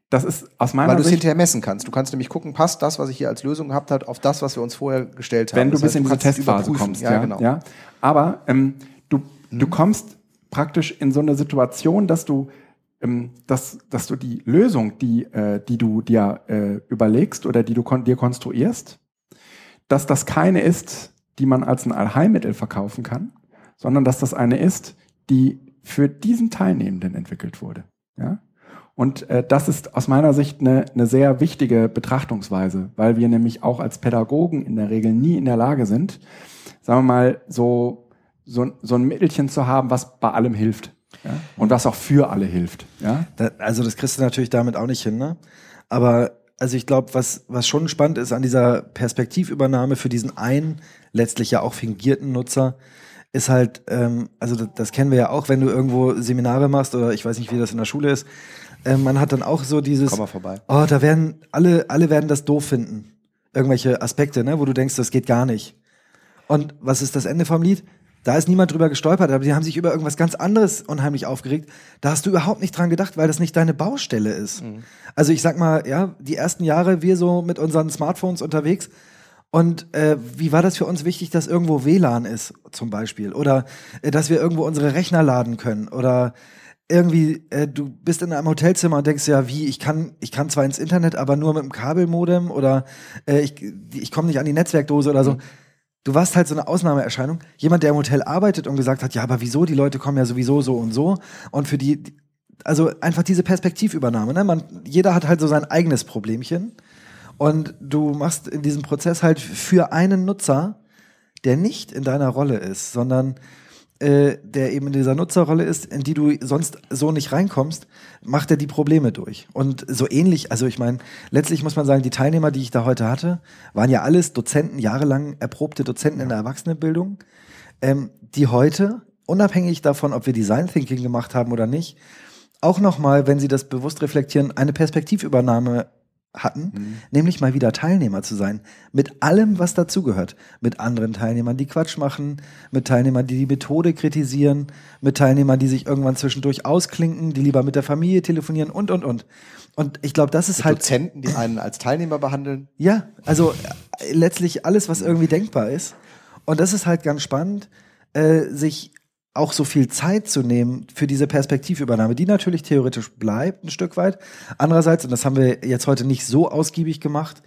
das ist aus meiner Weil du es hinterher messen kannst. Du kannst nämlich gucken, passt das, was ich hier als Lösung gehabt habe, auf das, was wir uns vorher gestellt haben. wenn du Das bis heißt, in diese es Testphase kommst. Ja, genau. ja. Aber ähm, du, du kommst praktisch in so eine Situation, dass du, ähm, dass, dass du die Lösung, die, äh, die du dir äh, überlegst oder die du kon dir konstruierst, dass das keine ist, die man als ein Allheilmittel verkaufen kann, sondern dass das eine ist, die für diesen Teilnehmenden entwickelt wurde. Ja? Und äh, das ist aus meiner Sicht eine, eine sehr wichtige Betrachtungsweise, weil wir nämlich auch als Pädagogen in der Regel nie in der Lage sind, sagen wir mal, so, so, so ein Mittelchen zu haben, was bei allem hilft. Ja? Und was auch für alle hilft. Ja? Da, also das kriegst du natürlich damit auch nicht hin, ne? Aber also ich glaube, was, was schon spannend ist an dieser Perspektivübernahme für diesen einen, letztlich ja auch fingierten Nutzer, ist halt, ähm, also das, das kennen wir ja auch, wenn du irgendwo Seminare machst oder ich weiß nicht, wie das in der Schule ist, ähm, man hat dann auch so dieses, Komm mal vorbei. oh, da werden alle, alle werden das doof finden. Irgendwelche Aspekte, ne, wo du denkst, das geht gar nicht. Und was ist das Ende vom Lied? Da ist niemand drüber gestolpert, aber die haben sich über irgendwas ganz anderes unheimlich aufgeregt. Da hast du überhaupt nicht dran gedacht, weil das nicht deine Baustelle ist. Also ich sag mal, ja, die ersten Jahre wir so mit unseren Smartphones unterwegs. Und äh, wie war das für uns wichtig, dass irgendwo WLAN ist, zum Beispiel? Oder äh, dass wir irgendwo unsere Rechner laden können? Oder irgendwie, äh, du bist in einem Hotelzimmer und denkst ja, wie, ich kann, ich kann zwar ins Internet, aber nur mit dem Kabelmodem oder äh, ich, ich komme nicht an die Netzwerkdose oder so. Du warst halt so eine Ausnahmeerscheinung. Jemand, der im Hotel arbeitet und gesagt hat, ja, aber wieso, die Leute kommen ja sowieso so und so. Und für die, also einfach diese Perspektivübernahme, ne? Man, jeder hat halt so sein eigenes Problemchen. Und du machst in diesem Prozess halt für einen Nutzer, der nicht in deiner Rolle ist, sondern äh, der eben in dieser Nutzerrolle ist, in die du sonst so nicht reinkommst, macht er die Probleme durch. Und so ähnlich, also ich meine, letztlich muss man sagen, die Teilnehmer, die ich da heute hatte, waren ja alles Dozenten, jahrelang erprobte Dozenten in der Erwachsenenbildung, ähm, die heute, unabhängig davon, ob wir Design Thinking gemacht haben oder nicht, auch nochmal, wenn sie das bewusst reflektieren, eine Perspektivübernahme hatten, nämlich mal wieder Teilnehmer zu sein. Mit allem, was dazugehört. Mit anderen Teilnehmern, die Quatsch machen, mit Teilnehmern, die die Methode kritisieren, mit Teilnehmern, die sich irgendwann zwischendurch ausklinken, die lieber mit der Familie telefonieren und, und, und. Und ich glaube, das ist halt. Dozenten, die einen als Teilnehmer behandeln. Ja, also äh, letztlich alles, was irgendwie denkbar ist. Und das ist halt ganz spannend, äh, sich auch so viel Zeit zu nehmen für diese Perspektivübernahme, die natürlich theoretisch bleibt, ein Stück weit. Andererseits, und das haben wir jetzt heute nicht so ausgiebig gemacht,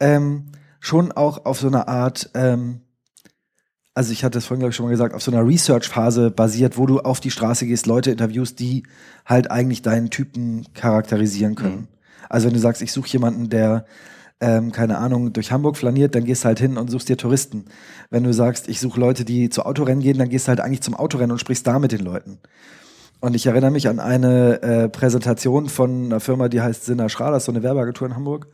ähm, schon auch auf so einer Art, ähm, also ich hatte es vorhin, glaube ich, schon mal gesagt, auf so einer Research-Phase basiert, wo du auf die Straße gehst, Leute interviewst, die halt eigentlich deinen Typen charakterisieren können. Also wenn du sagst, ich suche jemanden, der ähm, keine Ahnung, durch Hamburg flaniert, dann gehst halt hin und suchst dir Touristen. Wenn du sagst, ich suche Leute, die zu Autorennen gehen, dann gehst du halt eigentlich zum Autorennen und sprichst da mit den Leuten. Und ich erinnere mich an eine äh, Präsentation von einer Firma, die heißt Sinner Schra, das ist so eine Werbeagentur in Hamburg.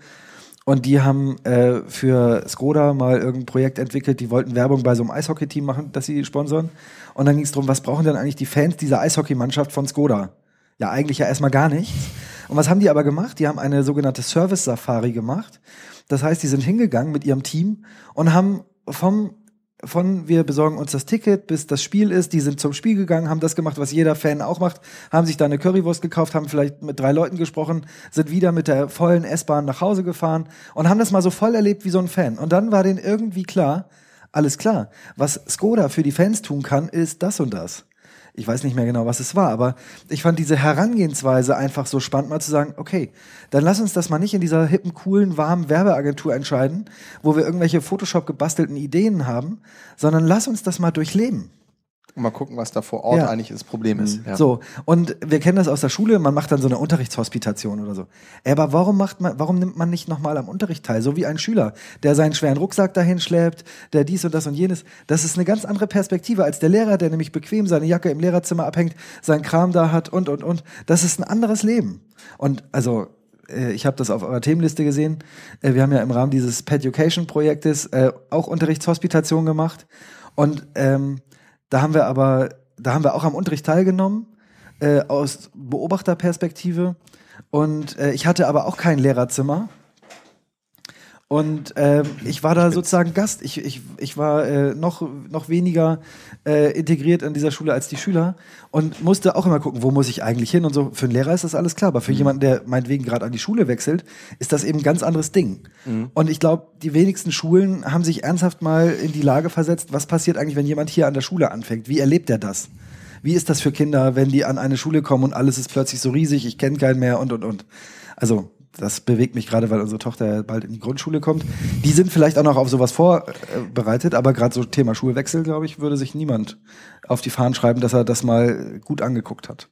Und die haben äh, für Skoda mal irgendein Projekt entwickelt, die wollten Werbung bei so einem Eishockey-Team machen, das sie sponsoren. Und dann ging es darum, was brauchen denn eigentlich die Fans dieser Eishockeymannschaft von Skoda? Ja, eigentlich ja erstmal gar nichts. Und was haben die aber gemacht? Die haben eine sogenannte Service-Safari gemacht. Das heißt, die sind hingegangen mit ihrem Team und haben vom von wir besorgen uns das Ticket, bis das Spiel ist. Die sind zum Spiel gegangen, haben das gemacht, was jeder Fan auch macht, haben sich da eine Currywurst gekauft, haben vielleicht mit drei Leuten gesprochen, sind wieder mit der vollen S-Bahn nach Hause gefahren und haben das mal so voll erlebt wie so ein Fan. Und dann war denen irgendwie klar, alles klar, was Skoda für die Fans tun kann, ist das und das. Ich weiß nicht mehr genau, was es war, aber ich fand diese Herangehensweise einfach so spannend, mal zu sagen, okay, dann lass uns das mal nicht in dieser hippen, coolen, warmen Werbeagentur entscheiden, wo wir irgendwelche Photoshop gebastelten Ideen haben, sondern lass uns das mal durchleben. Und mal gucken, was da vor Ort Ja. eigentlich das Problem ist. Ja. So, und wir kennen das aus der Schule, man macht dann so eine Unterrichtshospitation oder so. Aber warum macht man, warum nimmt man nicht nochmal am Unterricht teil? So wie ein Schüler, der seinen schweren Rucksack dahin schleppt, der dies und das und jenes. Das ist eine ganz andere Perspektive als der Lehrer, der nämlich bequem seine Jacke im Lehrerzimmer abhängt, seinen Kram da hat und, und, und. Das ist ein anderes Leben. Und also, äh, ich habe das auf eurer Themenliste gesehen. Äh, wir haben ja im Rahmen dieses Peducation-Projektes äh, auch Unterrichtshospitation gemacht. Und ähm, da haben wir aber, da haben wir auch am Unterricht teilgenommen, äh, aus Beobachterperspektive. Und äh, ich hatte aber auch kein Lehrerzimmer. Und ähm, ich war da sozusagen Gast. Ich, ich, ich war äh, noch, noch weniger äh, integriert in dieser Schule als die Schüler und musste auch immer gucken, wo muss ich eigentlich hin und so. Für einen Lehrer ist das alles klar, aber für Mhm. jemanden, der meinetwegen gerade an die Schule wechselt, ist das eben ein ganz anderes Ding. Mhm. Und ich glaube, die wenigsten Schulen haben sich ernsthaft mal in die Lage versetzt, was passiert eigentlich, wenn jemand hier an der Schule anfängt? Wie erlebt er das? Wie ist das für Kinder, wenn die an eine Schule kommen und alles ist plötzlich so riesig, ich kenne keinen mehr und und und. Also das bewegt mich gerade, weil unsere Tochter bald in die Grundschule kommt. Die sind vielleicht auch noch auf sowas vorbereitet, aber gerade so Thema Schulwechsel, glaube ich, würde sich niemand auf die Fahnen schreiben, dass er das mal gut angeguckt hat.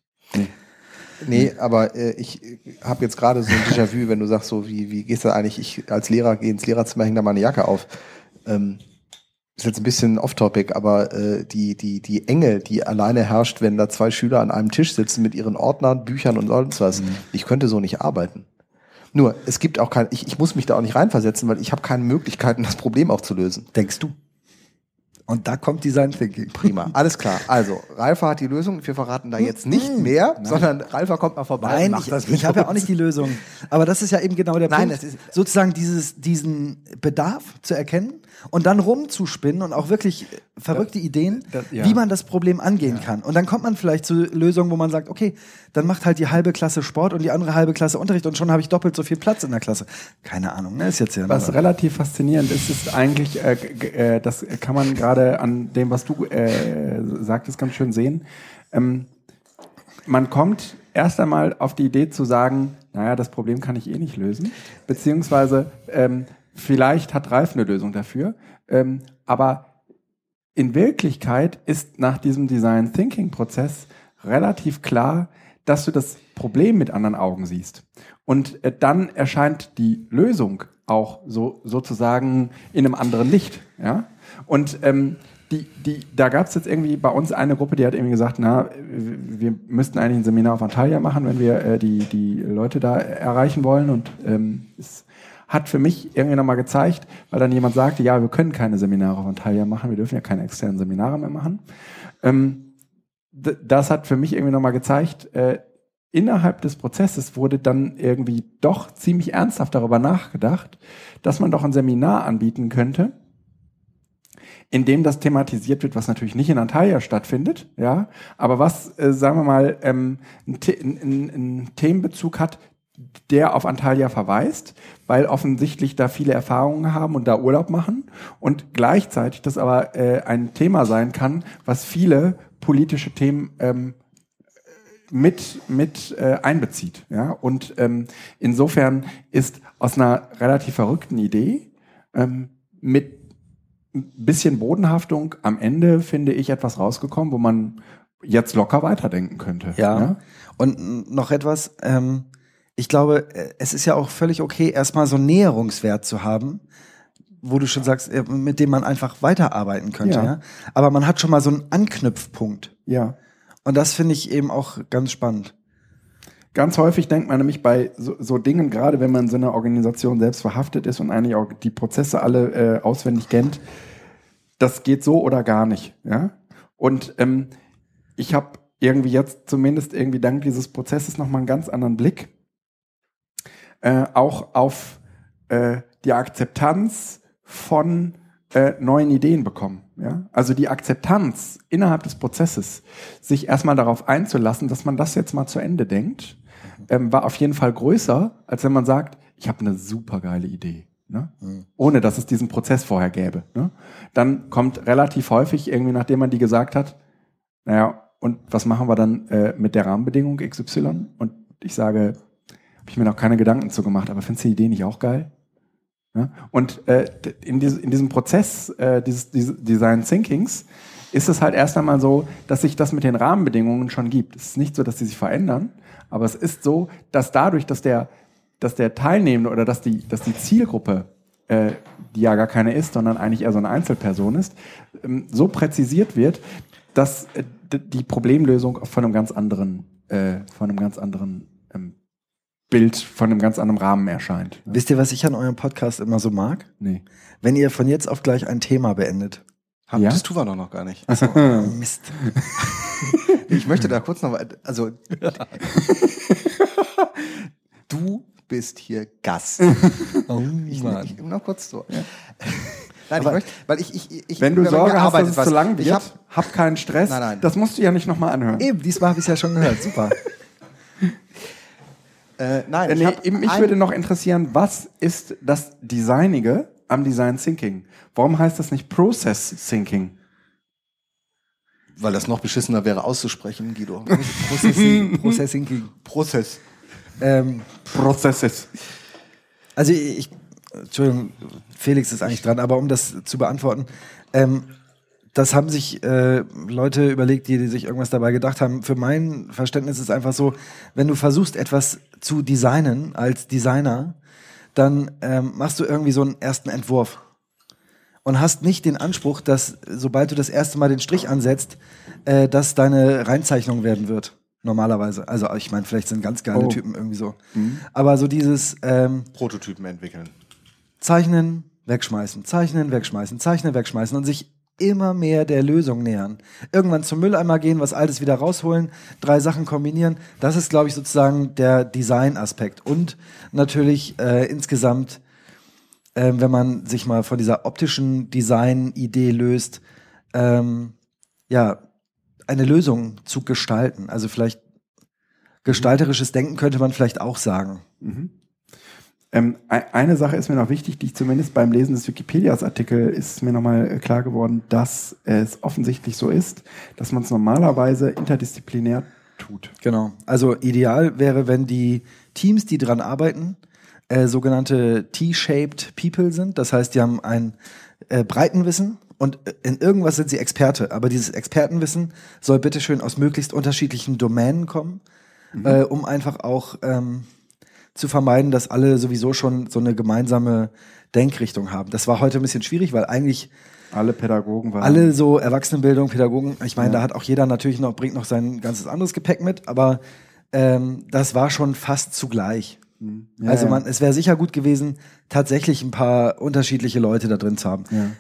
Nee, aber äh, ich habe jetzt gerade so ein Déjà-vu, wenn du sagst, so wie, wie gehst du eigentlich, ich als Lehrer gehe ins Lehrerzimmer, hänge da meine Jacke auf. Ähm, ist jetzt ein bisschen off-topic, aber äh, die, die, die Enge, die alleine herrscht, wenn da zwei Schüler an einem Tisch sitzen mit ihren Ordnern, Büchern und sonst was, ich könnte so nicht arbeiten. Nur, es gibt auch kein, ich, ich muss mich da auch nicht reinversetzen, weil ich habe keine Möglichkeiten, das Problem auch zu lösen. Denkst du? Und da kommt Design Thinking. Prima, alles klar. Also, Ralfa hat die Lösung. Wir verraten da jetzt nicht mehr, sondern Ralfa kommt mal vorbei. Nein, macht ich, das ich habe ja auch nicht die Lösung. Aber das ist ja eben genau der Nein, Punkt. sozusagen dieses, diesen Bedarf zu erkennen und dann rumzuspinnen und auch wirklich verrückte Ideen, das- ja. wie man das Problem angehen kann. Und dann kommt man vielleicht zu Lösungen, wo man sagt, okay, dann macht halt die halbe Klasse Sport und die andere halbe Klasse Unterricht und schon habe ich doppelt so viel Platz in der Klasse. Keine Ahnung, ne? Ist jetzt ja Was relativ faszinierend ist, ist eigentlich, äh, äh, das kann man gerade an dem, was du äh, sagtest, ganz schön sehen. Ähm, man kommt erst einmal auf die Idee zu sagen, naja, das Problem kann ich eh nicht lösen, beziehungsweise ähm, vielleicht hat Ralf eine Lösung dafür, ähm, aber in Wirklichkeit ist nach diesem Design Thinking Prozess relativ klar, dass du das Problem mit anderen Augen siehst. Und äh, dann erscheint die Lösung auch so sozusagen in einem anderen Licht. Ja? Und ähm, die, die, da gab es jetzt irgendwie bei uns eine Gruppe, die hat irgendwie gesagt, na, wir müssten eigentlich ein Seminar auf Antalya machen, wenn wir äh, die, die Leute da erreichen wollen. Und ähm, es hat für mich irgendwie nochmal gezeigt, weil dann jemand sagte, ja, wir können keine Seminare auf Antalya machen, wir dürfen ja keine externen Seminare mehr machen. Ähm, das hat für mich irgendwie nochmal gezeigt, äh, innerhalb des Prozesses wurde dann irgendwie doch ziemlich ernsthaft darüber nachgedacht, dass man doch ein Seminar anbieten könnte, in dem das thematisiert wird, was natürlich nicht in Antalya stattfindet, ja, aber was, äh, sagen wir mal, ähm, einen Themenbezug hat, der auf Antalya verweist, weil offensichtlich da viele Erfahrungen haben und da Urlaub machen und gleichzeitig das aber äh, ein Thema sein kann, was viele politische Themen ähm, mit, mit äh, einbezieht. Ja? Und ähm, insofern ist aus einer relativ verrückten Idee ähm, mit ein bisschen Bodenhaftung am Ende, finde ich, etwas rausgekommen, wo man jetzt locker weiterdenken könnte. Ja. Und n- noch etwas, ähm, ich glaube, äh, es ist ja auch völlig okay, erstmal so einen Näherungswert zu haben, wo du schon sagst, äh, mit dem man einfach weiterarbeiten könnte. Ja. Ja. Aber man hat schon mal so einen Anknüpfpunkt. ja. Und das finde ich eben auch ganz spannend. Ganz häufig denkt man nämlich bei so, so Dingen, gerade wenn man in so einer Organisation selbst verhaftet ist und eigentlich auch die Prozesse alle äh, auswendig kennt, das geht so oder gar nicht. Ja? Und ähm, ich habe irgendwie jetzt zumindest irgendwie dank dieses Prozesses nochmal einen ganz anderen Blick äh, auch auf äh, die Akzeptanz von äh, neuen Ideen bekommen. Ja? Also die Akzeptanz innerhalb des Prozesses, sich erstmal darauf einzulassen, dass man das jetzt mal zu Ende denkt, ähm, war auf jeden Fall größer, als wenn man sagt, ich habe eine super geile Idee. Ne? Ohne dass es diesen Prozess vorher gäbe. Ne? Dann kommt relativ häufig irgendwie, nachdem man die gesagt hat, naja, und was machen wir dann äh, mit der Rahmenbedingung XY? Und ich sage, habe ich mir noch keine Gedanken zu gemacht, aber findest du die Idee nicht auch geil? Ja? Und äh, in, dies, in diesem Prozess äh, dieses, dieses Design Thinkings ist es halt erst einmal so, dass sich das mit den Rahmenbedingungen schon gibt. Es ist nicht so, dass die sich verändern, aber es ist so, dass dadurch, dass der, dass der Teilnehmende oder dass die, dass die Zielgruppe, äh, die ja gar keine ist, sondern eigentlich eher so eine Einzelperson ist, ähm, so präzisiert wird, dass äh, die Problemlösung von einem ganz anderen, äh, von einem ganz anderen Bild von einem ganz anderen Rahmen erscheint. ne? Wisst ihr, was ich an eurem Podcast immer so mag? Nee. Wenn ihr von jetzt auf gleich ein Thema beendet. Hab, Ja? Das tun wir doch noch gar nicht. *laughs* Mist. *laughs* Ich möchte da kurz noch, also *laughs* du bist hier Gast. Oh, Ich, Mann. ich, noch kurz so. Nein, ich möchte, weil ich, ich, ich Wenn du Sorge hast, dass es was. zu lang Ich wird, hab, hab, keinen Stress. Nein, nein. Das musst du ja nicht nochmal anhören. Eben, diesmal habe ich es ja schon gehört. Super. Äh, nein, ich, nee, hab mich würde noch interessieren, was ist das Designige am Design Thinking? Warum heißt das nicht Process Thinking? weil das noch beschissener wäre auszusprechen, Guido. *laughs* Processing. Processing. Prozess. Ähm, Processes. Also ich, Entschuldigung, Felix ist eigentlich dran, aber um das zu beantworten, ähm, das haben sich äh, Leute überlegt, die, die sich irgendwas dabei gedacht haben. Für mein Verständnis ist einfach so, wenn du versuchst, etwas zu designen als Designer, dann ähm, machst du irgendwie so einen ersten Entwurf und hast nicht den Anspruch, dass sobald du das erste Mal den Strich ansetzt, äh, dass deine Reinzeichnung werden wird. Normalerweise. Also ich meine, vielleicht sind ganz geile Oh. Typen irgendwie so. Aber so dieses ähm, Prototypen entwickeln. Zeichnen, wegschmeißen, zeichnen, wegschmeißen, zeichnen, wegschmeißen und sich immer mehr der Lösung nähern. Irgendwann zum Mülleimer gehen, was Altes wieder rausholen, drei Sachen kombinieren. Das ist, glaube ich, sozusagen der Design-Aspekt. Und natürlich äh, insgesamt, ähm, wenn man sich mal von dieser optischen Design-Idee löst, ähm, ja, eine Lösung zu gestalten. Also vielleicht gestalterisches Denken könnte man vielleicht auch sagen. Ähm, e- eine Sache ist mir noch wichtig, die ich zumindest beim Lesen des Wikipedias-Artikels ist mir nochmal klar geworden, dass es offensichtlich so ist, dass man es normalerweise interdisziplinär tut. Genau. Also ideal wäre, wenn die Teams, die dran arbeiten, äh, sogenannte T-shaped People sind. Das heißt, die haben ein äh, Breitenwissen und äh, in irgendwas sind sie Experte. Aber dieses Expertenwissen soll bitteschön aus möglichst unterschiedlichen Domänen kommen, äh, um einfach auch ähm, zu vermeiden, dass alle sowieso schon so eine gemeinsame Denkrichtung haben. Das war heute ein bisschen schwierig, weil eigentlich Alle Pädagogen waren. alle so Erwachsenenbildung, Pädagogen, ich meine, da hat auch jeder natürlich noch, bringt noch sein ganzes anderes Gepäck mit, aber ähm, das war schon fast zugleich. Ja, also ja. man, es wäre sicher gut gewesen, tatsächlich ein paar unterschiedliche Leute da drin zu haben. Ja.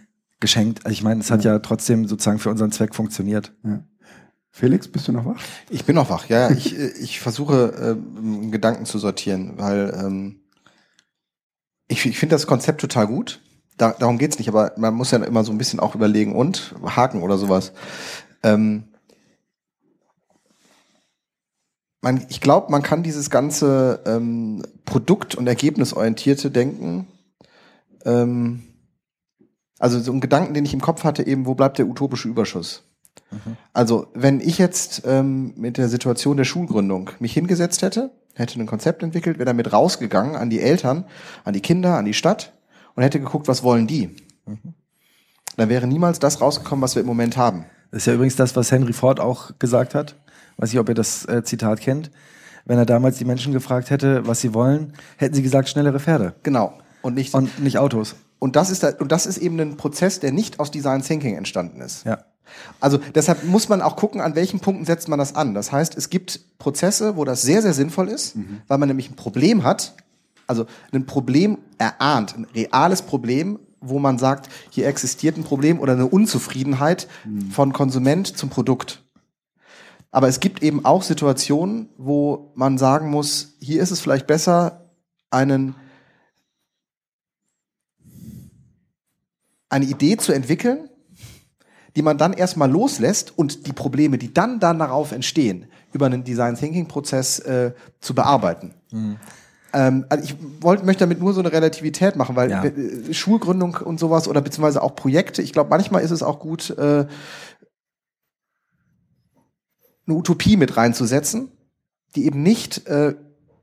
Geschenkt. Also ich meine, es hat ja. trotzdem sozusagen für unseren Zweck funktioniert. Ja. Felix, bist du noch wach? Ich bin noch wach, ja. Ich, äh, ich versuche, ähm, Gedanken zu sortieren, weil ähm, ich, ich finde das Konzept total gut. Da, darum geht's nicht, aber man muss ja immer so ein bisschen auch überlegen und haken oder sowas. Ähm, man, ich glaube, man kann dieses ganze ähm, Produkt- und ergebnisorientierte Denken, ähm, also so ein Gedanken, den ich im Kopf hatte, eben, wo bleibt der utopische Überschuss? Also, wenn ich jetzt ähm, mit der Situation der Schulgründung mich hingesetzt hätte, hätte ein Konzept entwickelt, wäre damit rausgegangen an die Eltern, an die Kinder, an die Stadt und hätte geguckt, was wollen die? Dann wäre niemals das rausgekommen, was wir im Moment haben. Das ist ja übrigens das, was Henry Ford auch gesagt hat. Weiß nicht, ob ihr das äh, Zitat kennt. Wenn er damals die Menschen gefragt hätte, was sie wollen, hätten sie gesagt, schnellere Pferde. Genau. Und nicht, Und nicht Autos. und das ist, da, und das ist eben ein Prozess, der nicht aus Design Thinking entstanden ist. Ja. Also deshalb muss man auch gucken, an welchen Punkten setzt man das an. Das heißt, es gibt Prozesse, wo das sehr, sehr sinnvoll ist, weil man nämlich ein Problem hat, also ein Problem erahnt, ein reales Problem, wo man sagt, hier existiert ein Problem oder eine Unzufriedenheit von Konsument zum Produkt. Aber es gibt eben auch Situationen, wo man sagen muss, hier ist es vielleicht besser, einen eine Idee zu entwickeln, die man dann erstmal loslässt und die Probleme, die dann, dann darauf entstehen, über einen Design Thinking Prozess äh, zu bearbeiten. Ähm, also ich wollte, möchte damit nur so eine Relativität machen, weil Ja. äh, Schulgründung und sowas oder beziehungsweise auch Projekte, ich glaube, manchmal ist es auch gut, äh, eine Utopie mit reinzusetzen, die eben nicht äh,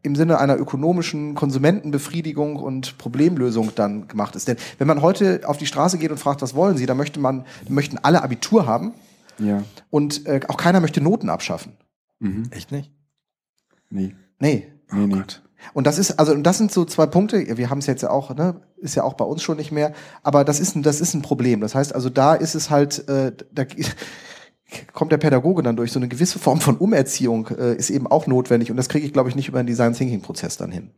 im Sinne einer ökonomischen Konsumentenbefriedigung und Problemlösung dann gemacht ist. Denn wenn man heute auf die Straße geht und fragt, was wollen Sie, dann möchte man, möchten alle Abitur haben Ja. und äh, auch keiner möchte Noten abschaffen. Mhm. Echt nicht? Nee. Nee. Nee, nee. Und das ist, also, und das sind so zwei Punkte, wir haben es jetzt ja auch, ne, ist ja auch bei uns schon nicht mehr, aber das ist ein, das ist ein Problem. Das heißt also, da ist es halt, äh, da kommt der Pädagoge dann durch. So eine gewisse Form von Umerziehung äh, ist eben auch notwendig und das kriege ich, glaube ich, nicht über den Design Thinking Prozess dann hin.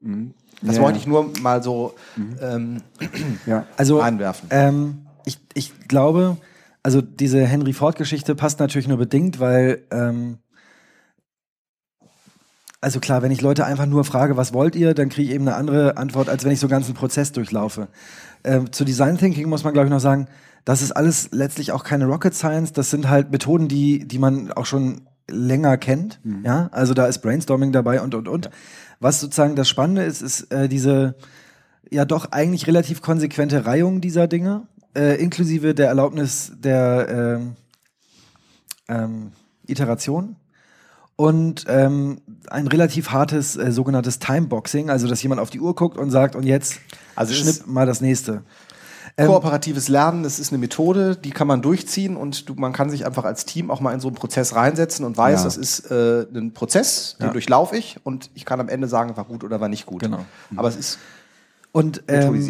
Mhm. Das Ja, wollte ja. ich nur mal so ähm, *clears throat* Ja. Also einwerfen. Ähm, ich, ich glaube, also diese Henry Ford-Geschichte passt natürlich nur bedingt, weil ähm, also klar, wenn ich Leute einfach nur frage, was wollt ihr, dann kriege ich eben eine andere Antwort, als wenn ich so einen ganzen Prozess durchlaufe. Ähm, zu Design Thinking muss man, glaube ich, noch sagen, das ist alles letztlich auch keine Rocket Science. Das sind halt Methoden, die, die man auch schon länger kennt. Ja, also da ist Brainstorming dabei und, und, und. Was sozusagen das Spannende ist, ist äh, diese ja doch eigentlich relativ konsequente Reihung dieser Dinge, äh, inklusive der Erlaubnis der ähm, ähm, Iteration und ähm, ein relativ hartes äh, sogenanntes Timeboxing, also dass jemand auf die Uhr guckt und sagt, und jetzt Also schnipp mal das nächste. Ähm, Kooperatives Lernen, das ist eine Methode, die kann man durchziehen und du, man kann sich einfach als Team auch mal in so einen Prozess reinsetzen und weiß, Ja. das ist äh, ein Prozess, den Ja. durchlaufe ich und ich kann am Ende sagen, war gut oder war nicht gut. Genau. Aber es ist Und, ähm, und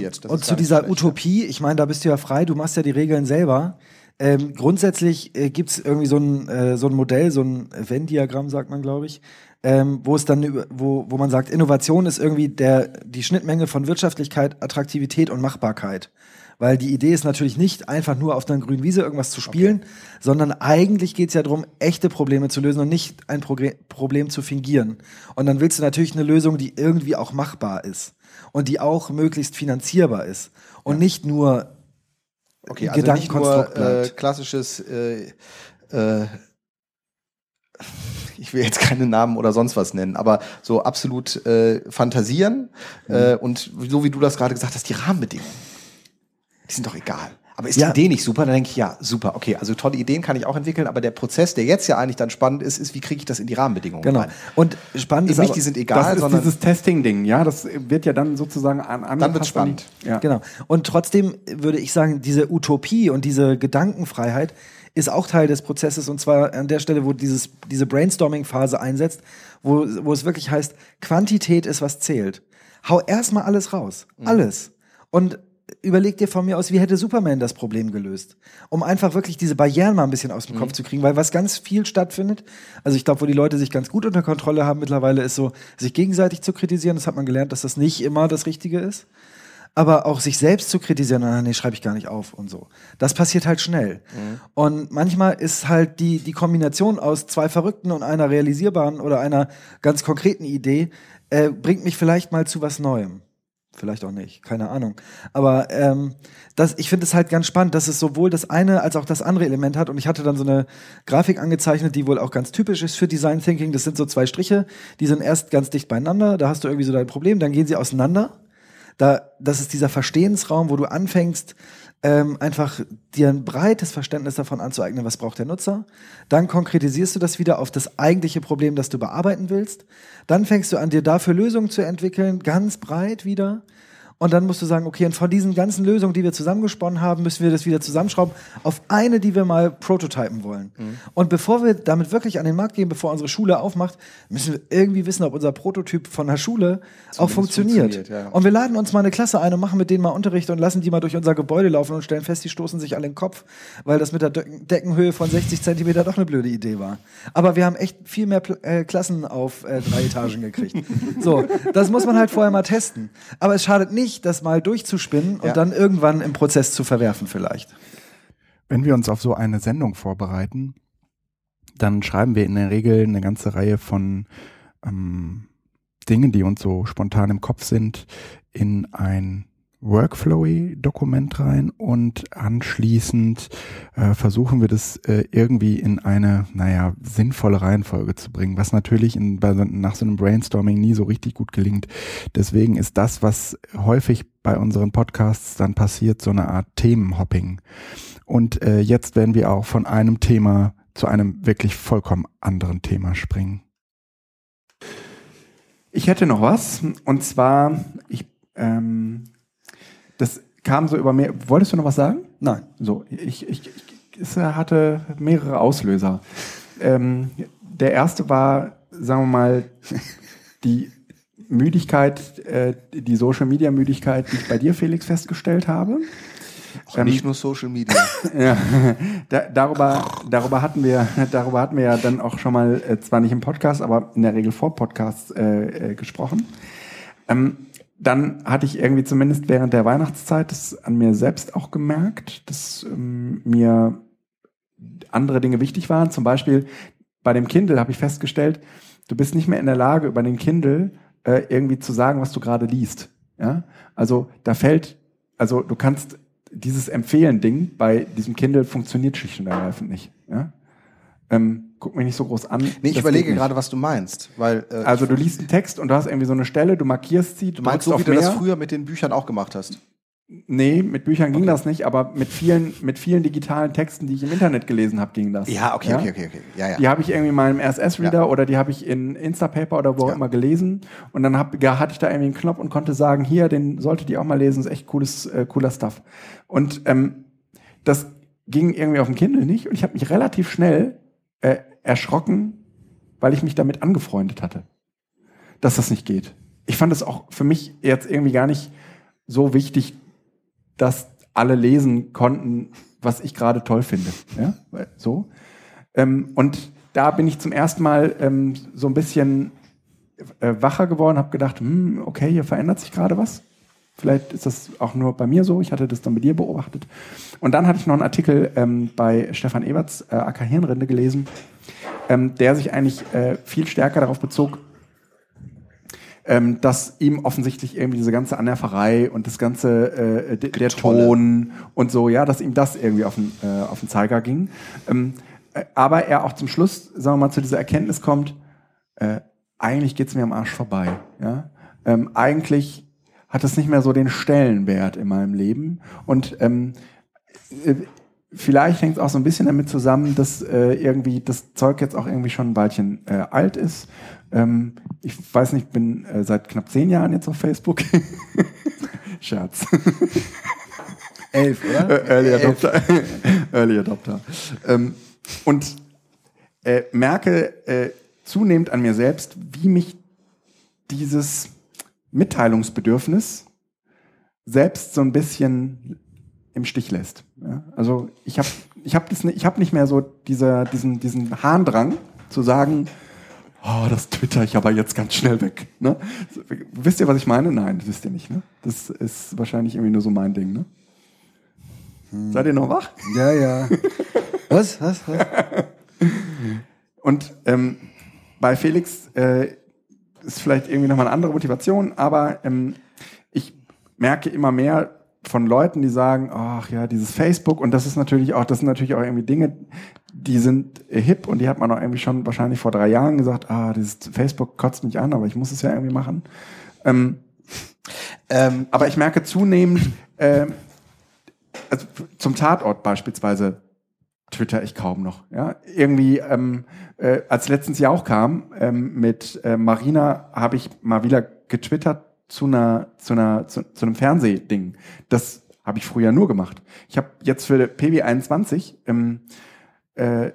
zu nicht dieser schlecht, Utopie, ich meine, da bist du ja frei, du machst ja die Regeln selber. Ähm, grundsätzlich äh, gibt es irgendwie so ein, äh, so ein Modell, so ein Venn-Diagramm, sagt man, glaube ich, ähm, wo es dann, wo, wo man sagt, Innovation ist irgendwie der, die Schnittmenge von Wirtschaftlichkeit, Attraktivität und Machbarkeit. Weil die Idee ist natürlich nicht einfach nur auf einer grünen Wiese irgendwas zu spielen, sondern eigentlich geht es ja darum, echte Probleme zu lösen und nicht ein Progre Problem zu fingieren. Und dann willst du natürlich eine Lösung, die irgendwie auch machbar ist und die auch möglichst finanzierbar ist und nicht nur okay, also nicht nur Gedankenkonstrukt äh, klassisches äh, äh, *laughs* ich will jetzt keine Namen oder sonst was nennen, aber so absolut äh, fantasieren Mhm. äh, und so wie du das gerade gesagt hast, die Rahmenbedingungen, die sind doch egal. Aber ist Ja. die Idee nicht super? Dann denke ich, ja, super, okay, also tolle Ideen kann ich auch entwickeln, aber der Prozess, der jetzt ja eigentlich dann spannend ist, ist, wie kriege ich das in die Rahmenbedingungen genau. rein? Und spannend ist nicht, aber, die sind egal, Das ist sondern dieses Testing-Ding, ja. Das wird ja dann sozusagen an Dann wird's spannend. Ja. Genau. Und trotzdem würde ich sagen, diese Utopie und diese Gedankenfreiheit ist auch Teil des Prozesses und zwar an der Stelle, wo dieses, diese Brainstorming-Phase einsetzt, wo, wo es wirklich heißt, Quantität ist, was zählt. Hau erstmal alles raus. Alles. Und überleg dir von mir aus, wie hätte Superman das Problem gelöst? Um einfach wirklich diese Barrieren mal ein bisschen aus dem Kopf zu kriegen, weil was ganz viel stattfindet, also ich glaube, wo die Leute sich ganz gut unter Kontrolle haben mittlerweile, ist so, sich gegenseitig zu kritisieren. Das hat man gelernt, dass das nicht immer das Richtige ist aber auch sich selbst zu kritisieren, ah, nee, schreibe ich gar nicht auf und so. Das passiert halt schnell. Und manchmal ist halt die, die Kombination aus zwei Verrückten und einer realisierbaren oder einer ganz konkreten Idee, äh, bringt mich vielleicht mal zu was Neuem. Vielleicht auch nicht, keine Ahnung. Aber ähm, das, ich finde es halt ganz spannend, dass es sowohl das eine als auch das andere Element hat. Und ich hatte dann so eine Grafik angezeichnet, die wohl auch ganz typisch ist für Design Thinking. Das sind so zwei Striche, die sind erst ganz dicht beieinander. Da hast du irgendwie so dein Problem, dann gehen sie auseinander. Da, das ist dieser Verstehensraum, wo du anfängst, ähm, einfach dir ein breites Verständnis davon anzueignen, was braucht der Nutzer. Dann konkretisierst du das wieder auf das eigentliche Problem, das du bearbeiten willst. Dann fängst du an, dir dafür Lösungen zu entwickeln, ganz breit wieder. Und dann musst du sagen, okay, und von diesen ganzen Lösungen, die wir zusammengesponnen haben, müssen wir das wieder zusammenschrauben auf eine, die wir mal prototypen wollen. Mhm. Und bevor wir damit wirklich an den Markt gehen, bevor unsere Schule aufmacht, müssen wir irgendwie wissen, ob unser Prototyp von der Schule auch funktioniert. funktioniert, ja. Und wir laden uns mal eine Klasse ein und machen mit denen mal Unterricht und lassen die mal durch unser Gebäude laufen und stellen fest, die stoßen sich alle den Kopf, weil das mit der Decken- Deckenhöhe von 60 Zentimeter doch eine blöde Idee war. Aber wir haben echt viel mehr Pl äh, Klassen auf äh, drei Etagen gekriegt. *laughs* So, das muss man halt vorher mal testen. Aber es schadet nicht, das mal durchzuspinnen und Ja. dann irgendwann im Prozess zu verwerfen vielleicht. Wenn wir uns auf so eine Sendung vorbereiten, dann schreiben wir in der Regel eine ganze Reihe von ähm, Dingen, die uns so spontan im Kopf sind, in ein Workflowy-Dokument rein und anschließend äh, versuchen wir das äh, irgendwie in eine, naja, sinnvolle Reihenfolge zu bringen, was natürlich in, bei, nach so einem Brainstorming nie so richtig gut gelingt. Deswegen ist das, was häufig bei unseren Podcasts dann passiert, so eine Art Themenhopping. Und äh, jetzt werden wir auch von einem Thema zu einem wirklich vollkommen anderen Thema springen. Ich hätte noch was, und zwar, ich, ähm, das kam so über mehr. Wolltest du noch was sagen? Nein. So, ich, ich, ich es hatte mehrere Auslöser. Ähm, der erste war, sagen wir mal, die Müdigkeit, äh, die Social Media Müdigkeit, die ich bei dir, Felix, festgestellt habe. Ähm, nicht nur Social Media. *laughs* ja, da, darüber, darüber hatten wir, darüber hatten wir ja dann auch schon mal, äh, zwar nicht im Podcast, aber in der Regel vor Podcasts äh, äh, gesprochen. Ähm, dann hatte ich irgendwie zumindest während der Weihnachtszeit das an mir selbst auch gemerkt, dass ähm, mir andere Dinge wichtig waren. Zum Beispiel bei dem Kindle habe ich festgestellt, du bist nicht mehr in der Lage, über den Kindle äh, irgendwie zu sagen, was du gerade liest. Ja? Also da fällt, also du kannst dieses Empfehlen-Ding bei diesem Kindle funktioniert schlicht und ergreifend nicht. Ja? Ähm, guck mich nicht so groß an. Nee, ich überlege gerade, was du meinst. Weil, äh, also du liest einen Text und du hast irgendwie so eine Stelle, du markierst sie, du meinst so, wie du mehr. das früher mit den Büchern auch gemacht hast. Nee, mit Büchern ging okay. das nicht, aber mit vielen, mit vielen digitalen Texten, die ich im Internet gelesen habe, ging das. Ja, okay, ja? okay, okay, okay. Ja, ja. Die habe ich irgendwie in meinem RSS-Reader ja. oder die habe ich in Instapaper oder wo auch immer gelesen. Und dann hab, hatte ich da irgendwie einen Knopf und konnte sagen, hier, den solltet ihr auch mal lesen, ist echt cooles, äh, cooler Stuff. Und ähm, das ging irgendwie auf dem Kindle nicht. Und ich habe mich relativ schnell äh, erschrocken, weil ich mich damit angefreundet hatte, dass das nicht geht. Ich fand es auch für mich jetzt irgendwie gar nicht so wichtig, dass alle lesen konnten, was ich gerade toll finde. Ja? So. Ähm, und da bin ich zum ersten Mal ähm, so ein bisschen äh, wacher geworden, habe gedacht, hm, okay, hier verändert sich gerade was. Vielleicht ist das auch nur bei mir so. Ich hatte das dann bei dir beobachtet. Und dann hatte ich noch einen Artikel ähm, bei Stefan Eberts äh, Acker Hirnrinde gelesen, ähm, der sich eigentlich äh, viel stärker darauf bezog, ähm, dass ihm offensichtlich irgendwie diese ganze Anerferei und das ganze äh, der Ton und so, ja, dass ihm das irgendwie auf den, äh, auf den Zeiger ging. Ähm, äh, aber er auch zum Schluss, sagen wir mal, zu dieser Erkenntnis kommt, äh, eigentlich geht's mir am Arsch vorbei. Ja? Ähm, eigentlich hat es nicht mehr so den Stellenwert in meinem Leben. Und ähm, äh, vielleicht hängt es auch so ein bisschen damit zusammen, dass äh, irgendwie das Zeug jetzt auch irgendwie schon ein Weilchen äh, alt ist ähm, ich weiß nicht, bin äh, seit knapp zehn Jahren jetzt auf Facebook. *laughs* Scherz. Elf, oder? Äh, Early Adopter. *laughs* Early Adopter. Ähm, und äh, merke zunehmend an mir selbst, wie mich dieses Mitteilungsbedürfnis selbst so ein bisschen im Stich lässt. Ja? Also ich habe ich hab hab nicht mehr so dieser, diesen, diesen Harndrang zu sagen, oh, das twitter ich aber jetzt ganz schnell weg. Ne? Wisst ihr, was ich meine? Nein, das wisst ihr nicht. Ne? Das ist wahrscheinlich irgendwie nur so mein Ding. Ne? Hm. Seid ihr noch wach? Ja, ja. was? Was? was? *laughs* Und ähm, bei Felix äh, ist vielleicht irgendwie nochmal eine andere Motivation, aber ähm, ich merke immer mehr, von Leuten, die sagen, ach ja, dieses Facebook und das ist natürlich auch, das sind natürlich auch irgendwie Dinge, die sind hip und die hat man auch irgendwie schon wahrscheinlich vor drei Jahren gesagt, ah, dieses Facebook kotzt mich an, aber ich muss es ja irgendwie machen. Ähm, ähm, aber ich merke zunehmend, äh, also zum Tatort beispielsweise twitter ich kaum noch. Ja, irgendwie ähm, äh, als letztens Jahr auch kam ähm, mit äh, Marina habe ich mal wieder getwittert zu einer zu einer zu, zu einem Fernsehding. Das habe ich früher nur gemacht. Ich habe jetzt für PB21 ähm, äh,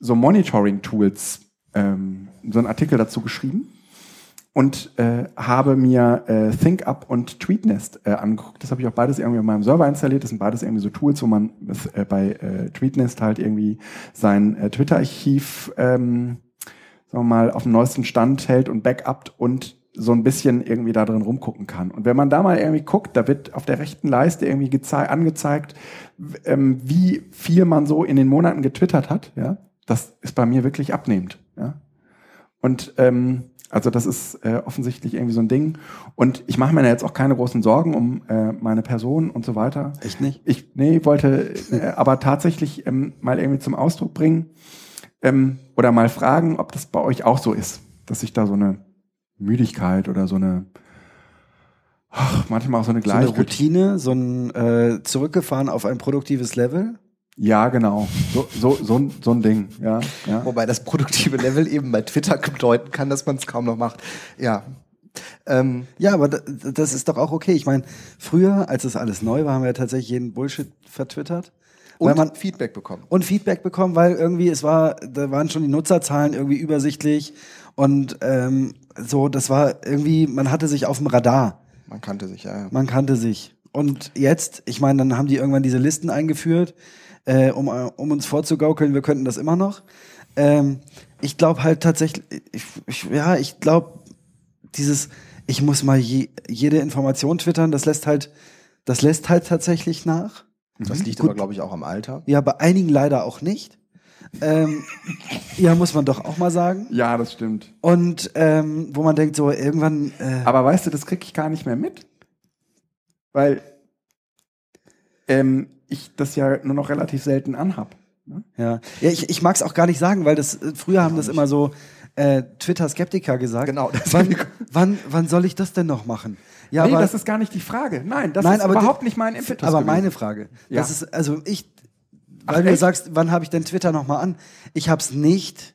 so Monitoring-Tools, ähm, so einen Artikel dazu geschrieben und äh, habe mir äh, ThinkUp und TweetNest äh, angeguckt. Das habe ich auch beides irgendwie auf meinem Server installiert. Das sind beides irgendwie so Tools, wo man äh, bei äh, TweetNest halt irgendwie sein äh, Twitter-Archiv ähm, sagen wir mal auf dem neuesten Stand hält und backupt und so ein bisschen irgendwie da drin rumgucken kann. Und wenn man da mal irgendwie guckt, da wird auf der rechten Leiste irgendwie angezeigt, ähm, wie viel man so in den Monaten getwittert hat. Ja, das ist bei mir wirklich abnehmend. Ja, und ähm, also das ist äh, offensichtlich irgendwie so ein Ding. Und ich mache mir da jetzt auch keine großen Sorgen um äh, meine Person und so weiter. Echt nicht? Ich nee wollte äh, aber tatsächlich ähm, mal irgendwie zum Ausdruck bringen ähm, oder mal fragen, ob das bei euch auch so ist, dass sich da so eine Müdigkeit oder so eine, ach, manchmal auch so eine Gleichgültigkeit. So eine Routine, so ein äh, zurückgefahren auf ein produktives Level? Ja, genau. So, so, so, ein, so ein Ding, ja, ja. Wobei das produktive Level eben bei Twitter bedeuten kann, dass man es kaum noch macht. Ja. Ähm, ja, aber das ist doch auch okay. Ich meine, früher, als das alles neu war, haben wir ja tatsächlich jeden Bullshit vertwittert. Und man, Feedback bekommen. Und Feedback bekommen, weil irgendwie es war, da waren schon die Nutzerzahlen irgendwie übersichtlich und ähm, so, das war irgendwie, man hatte sich auf dem Radar. Man kannte sich, ja. ja. Man kannte sich. und jetzt, ich meine, dann haben die irgendwann diese Listen eingeführt, äh, um, äh, um uns vorzugaukeln, wir könnten das immer noch. Ähm, ich glaube halt tatsächlich, ich, ich, ja, ich glaube, dieses, ich muss mal je, jede Information twittern, das lässt halt, das lässt halt tatsächlich nach. Das liegt Gut. aber, glaube ich, auch am Alter. Ja, bei einigen leider auch nicht. Ähm, ja, muss man doch auch mal sagen. Ja, das stimmt. Und ähm, wo man denkt, so irgendwann, äh, Aber weißt du, das krieg ich gar nicht mehr mit. Weil ähm, ich das ja nur noch relativ selten anhab. ja, ja ich, ich mag es auch gar nicht sagen, weil das äh, früher haben das immer so äh, Twitter-Skeptiker gesagt. Genau, das Wann, wann, wann soll ich das denn noch machen? Ja, nee, aber, das ist gar nicht die Frage. Nein, das Nein, ist aber überhaupt die- nicht mein Impetus. aber gewesen. meine Frage. Ja. Das ist, also ich, Ach, weil du echt? sagst, wann habe ich denn Twitter nochmal an? Ich hab's nicht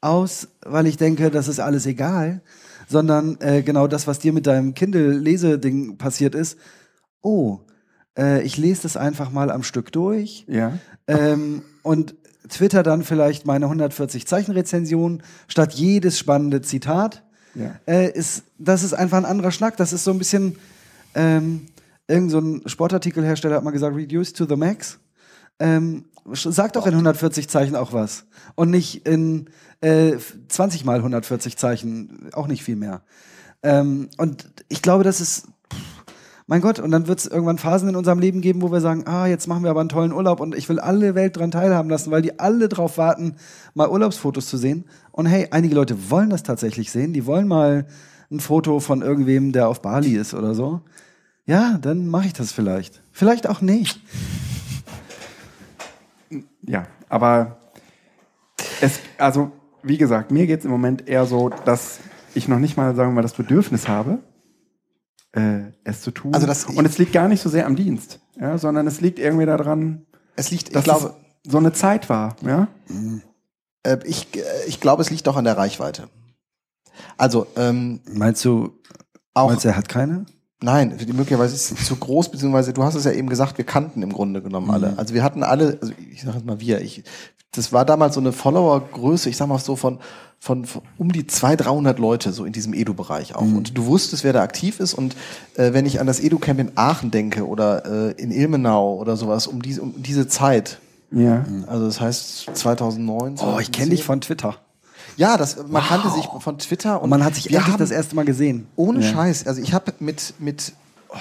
aus, weil ich denke, das ist alles egal, sondern äh, genau das, was dir mit deinem Kindle-Leseding passiert ist. Oh, äh, ich lese das einfach mal am Stück durch Ja. ähm, und Twitter dann vielleicht meine 140 Zeichen Rezension statt jedes spannende Zitat. Ja. Äh, ist, das ist einfach ein anderer Schnack. Das ist so ein bisschen, ähm, irgend so ein Sportartikelhersteller hat mal gesagt, reduce to the max. Ähm, sag doch in 140 Zeichen auch was. Und nicht in äh, 20 mal 140 Zeichen, auch nicht viel mehr. Ähm, und ich glaube, das ist, mein Gott, und dann wird es irgendwann Phasen in unserem Leben geben, wo wir sagen, ah, jetzt machen wir aber einen tollen Urlaub und ich will alle Welt dran teilhaben lassen, weil die alle drauf warten, mal Urlaubsfotos zu sehen. Und hey, einige Leute wollen das tatsächlich sehen, die wollen mal ein Foto von irgendwem, der auf Bali ist oder so. Ja, dann mache ich das vielleicht. Vielleicht auch nicht. Ja, aber es, also wie gesagt, mir geht es im Moment eher so, dass ich noch nicht mal, sagen wir mal, das Bedürfnis habe, äh, es zu tun. Also das- Und es liegt gar nicht so sehr am Dienst, ja, sondern es liegt irgendwie daran, Es liegt, ich dass glaube, es so eine Zeit war. Ja? äh, ich, äh, ich glaube, es liegt auch an der Reichweite. Also, ähm, Meinst du, auch, meinst du, er hat keine? Nein, die möglicherweise ist sie zu groß, beziehungsweise du hast es ja eben gesagt, wir kannten im Grunde genommen alle. Also wir hatten alle, also ich sage jetzt mal wir, ich, das war damals so eine Follower-Größe, ich sag mal so von, von, von um die 200, 300 Leute so in diesem Edu-Bereich auch. Und du wusstest, wer da aktiv ist. Und äh, wenn ich an das Edu-Camp in Aachen denke oder äh, in Ilmenau oder sowas, um diese, um diese Zeit, Ja. also das heißt 2009. Oh, ich kenne dich von Twitter. Ja, das, man kannte sich von Twitter und, Und man hat sich endlich haben, das erste Mal gesehen. ohne Ja. Scheiß, also ich habe mit, mit oh,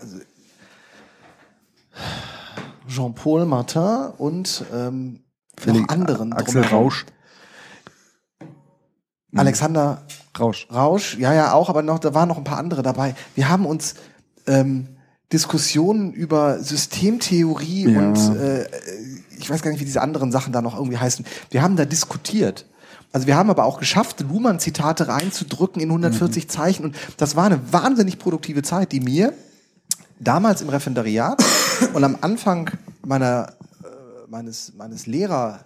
also Jean-Paul Martin und ähm, noch anderen. Axel drumherum. Rausch. Alexander Rausch. Rausch, ja, ja, auch, aber noch, da waren noch ein paar andere dabei. Wir haben uns ähm, Diskussionen über Systemtheorie Ja. und äh, ich weiß gar nicht, wie diese anderen Sachen da noch irgendwie heißen. Wir haben da diskutiert. Also wir haben aber auch geschafft, Luhmann-Zitate reinzudrücken in 140 Zeichen und das war eine wahnsinnig produktive Zeit, die mir damals im Referendariat *coughs* und am Anfang meiner äh, meines meines Lehrer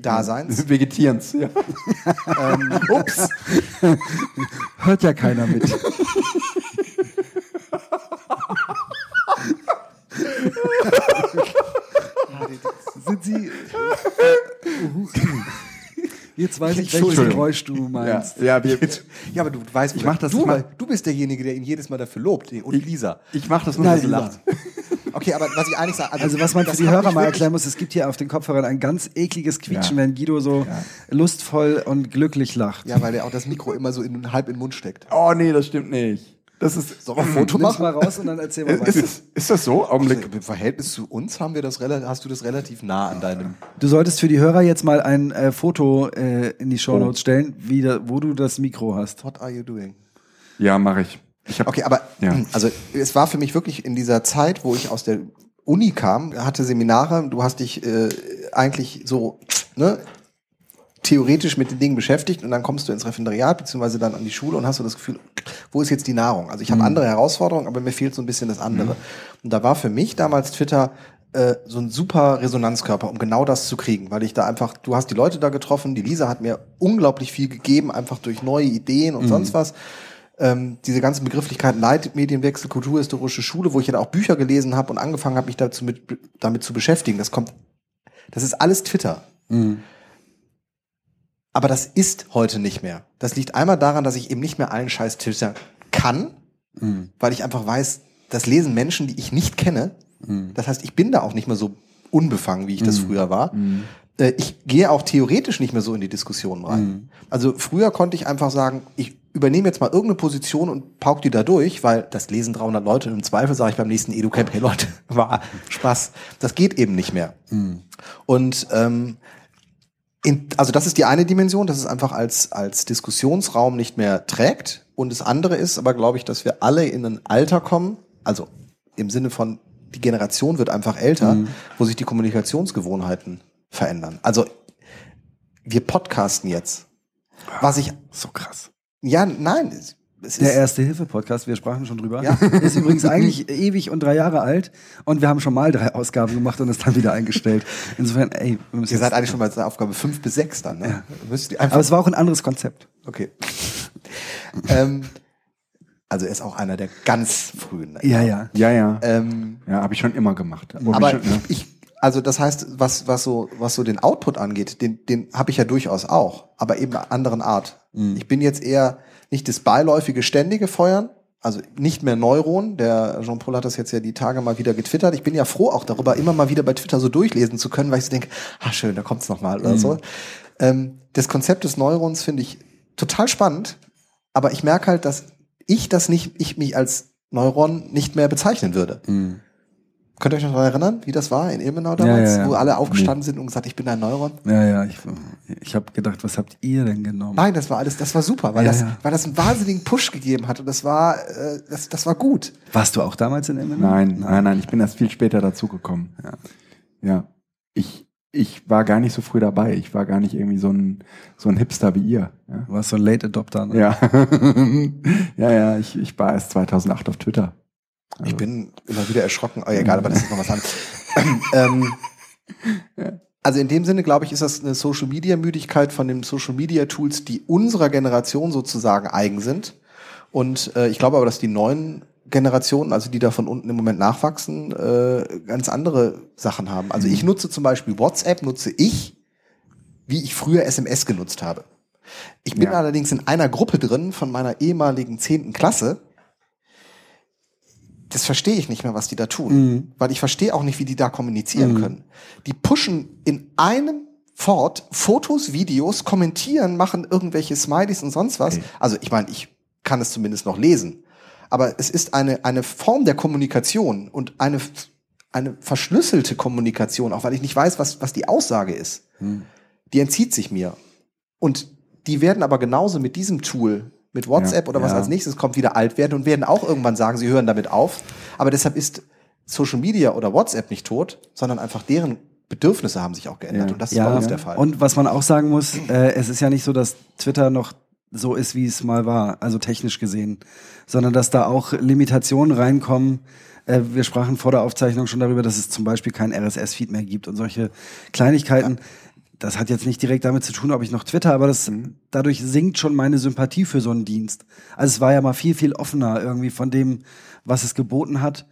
Daseins *laughs* Vegetierens, ja. ähm, ups, *laughs* Hört ja keiner mit. *laughs* Sind Sie. Jetzt weiß ich, welches. Geräusch du ja. meinst. Ja, wir, Ja, aber du weißt, Ich mach das- Du, ich mach- weil du bist derjenige, der ihn jedes Mal dafür lobt. Und Lisa. ich mache das nur, dass du Lisa. lachst. *laughs* Okay, aber was ich eigentlich sage, Also was man für die Hörer mal erklären muss, es gibt hier auf den Kopfhörern ein ganz ekliges Quietschen, Ja. wenn Guido so lustvoll und glücklich lacht. Ja, weil er auch das Mikro immer so in, halb in den Mund steckt. Oh nee, das stimmt nicht. Das ist. Soll man ein Foto machen? mal raus und dann erzähl mal Ist, weiter. es, ist das so? Augenblick. Im Verhältnis zu uns haben wir das hast du das relativ nah an deinem. Du solltest für die Hörer jetzt mal ein äh, Foto äh, in die Shownotes stellen, wie da, wo du das Mikro hast. What are you doing? Ja, mache ich. ich hab, Okay, aber Ja. *clears throat* also es war für mich wirklich in dieser Zeit, wo ich aus der Uni kam, hatte Seminare, du hast dich äh, eigentlich so ne, theoretisch mit den Dingen beschäftigt und dann kommst du ins Referendariat beziehungsweise dann an die Schule und hast du das Gefühl, wo ist jetzt die Nahrung? Also ich habe andere Herausforderungen, aber mir fehlt so ein bisschen das andere. Und da war für mich damals Twitter äh, so ein super Resonanzkörper, um genau das zu kriegen, weil ich da einfach, du hast die Leute da getroffen, die Lisa hat mir unglaublich viel gegeben, einfach durch neue Ideen und sonst was ähm, diese ganzen Begrifflichkeiten Leitmedienwechsel, kulturhistorische Schule, wo ich ja auch Bücher gelesen habe und angefangen habe, mich dazu mit, damit zu beschäftigen. Das kommt, das ist alles Twitter. Aber das ist heute nicht mehr. Das liegt einmal daran, dass ich eben nicht mehr allen Scheiß Twitter kann, weil ich einfach weiß, das lesen Menschen, die ich nicht kenne. Das heißt, ich bin da auch nicht mehr so unbefangen, wie ich das früher war. Äh, Ich gehe auch theoretisch nicht mehr so in die Diskussion rein. Also früher konnte ich einfach sagen, ich übernehme jetzt mal irgendeine Position und pauk die da durch, weil das lesen 300 Leute und im Zweifel sage ich beim nächsten EduCamp, hey Leute, *laughs* war Spaß. Das geht eben nicht mehr. Und ähm, in, also das ist die eine Dimension, dass es einfach als, als Diskussionsraum nicht mehr trägt. Und das andere ist aber, glaube ich, dass wir alle in ein Alter kommen, also im Sinne von, die Generation wird einfach älter, wo sich die Kommunikationsgewohnheiten verändern. Also wir podcasten jetzt. Was ich, So krass. ja, nein, Der Erste-Hilfe-Podcast, wir sprachen schon drüber. Ja. *laughs* Ist übrigens eigentlich ewig und drei Jahre alt und wir haben schon mal drei Ausgaben gemacht und es dann wieder eingestellt. Insofern, ey, wir müssen ihr seid eigentlich schon bei der Aufgabe fünf bis sechs dann, ne? Müsst ihr einfach Aber es war auch ein anderes Konzept. Okay. *laughs* ähm, also er ist auch einer der ganz frühen. Ja, ja. Ja, ja. Ähm, ja, habe ich schon immer gemacht. Aber ich schon, ne? ich, also das heißt, was, was so, was so den Output angeht, den, den habe ich ja durchaus auch, aber eben einer anderen Art. Ich bin jetzt eher nicht das beiläufige, ständige Feuern, also nicht mehr Neuron. Der Jean-Paul hat das jetzt ja die Tage mal wieder getwittert. Ich bin ja froh auch darüber, immer mal wieder bei Twitter so durchlesen zu können, weil ich so denke, ah schön, da kommt's noch mal oder so. Ähm, das Konzept des Neurons finde ich total spannend, aber ich merke halt, dass ich das nicht, ich mich als Neuron nicht mehr bezeichnen würde. Könnt ihr euch noch daran erinnern, wie das war in Ilmenau damals, ja, ja. wo alle aufgestanden sind und gesagt, ich bin ein Neuron? Ja, ja, ich, ich habe gedacht, was habt ihr denn genommen? Nein, das war alles, das war super, weil Ja, das, ja. weil das einen wahnsinnigen Push gegeben hat und das war, äh, das, das war gut. Warst du auch damals in Emmenau? Nein, nein, nein, ich bin erst viel später dazugekommen. Ja. ja. Ich, ich war gar nicht so früh dabei. Ich war gar nicht irgendwie so ein, so ein Hipster wie ihr. Ja, Du warst so ein Late Adopter. Ne? ja, *laughs* ja, ja ich, ich war erst 2008 auf Twitter. Ich bin immer wieder erschrocken. Oh, egal, aber das ist noch was anderes. *laughs* ähm, also in dem Sinne, glaube ich, ist das eine Social Media Müdigkeit von den Social Media Tools, die unserer Generation sozusagen eigen sind. Und äh, ich glaube aber, dass die neuen Generationen, also die da von unten im Moment nachwachsen, äh, ganz andere Sachen haben. Also ich nutze zum Beispiel WhatsApp, nutze ich, wie ich früher SMS genutzt habe. Ich bin Ja. allerdings in einer Gruppe drin von meiner ehemaligen zehnten Klasse. Das verstehe ich nicht mehr, was die da tun. Weil ich verstehe auch nicht, wie die da kommunizieren können. Die pushen in einem fort Fotos, Videos, kommentieren, machen irgendwelche Smileys und sonst was. Okay. Also ich meine, ich kann es zumindest noch lesen. Aber es ist eine, eine Form der Kommunikation und eine, eine verschlüsselte Kommunikation, auch weil ich nicht weiß, was, was die Aussage ist. Die entzieht sich mir. Und die werden aber genauso mit diesem Tool, mit WhatsApp Ja, oder was ja. als nächstes kommt, wieder alt werden und werden auch irgendwann sagen, sie hören damit auf. Aber deshalb ist Social Media oder WhatsApp nicht tot, sondern einfach deren Bedürfnisse haben sich auch geändert. Ja. Und das ist bei uns der Fall. Und was man auch sagen muss, äh, es ist ja nicht so, dass Twitter noch so ist, wie es mal war, also technisch gesehen, sondern dass da auch Limitationen reinkommen. Äh, wir sprachen vor der Aufzeichnung schon darüber, dass es zum Beispiel kein RSS-Feed mehr gibt und solche Kleinigkeiten. Das hat jetzt nicht direkt damit zu tun, ob ich noch Twitter, aber das, dadurch sinkt schon meine Sympathie für so einen Dienst. Also es war ja mal viel, viel offener irgendwie von dem, was es geboten hat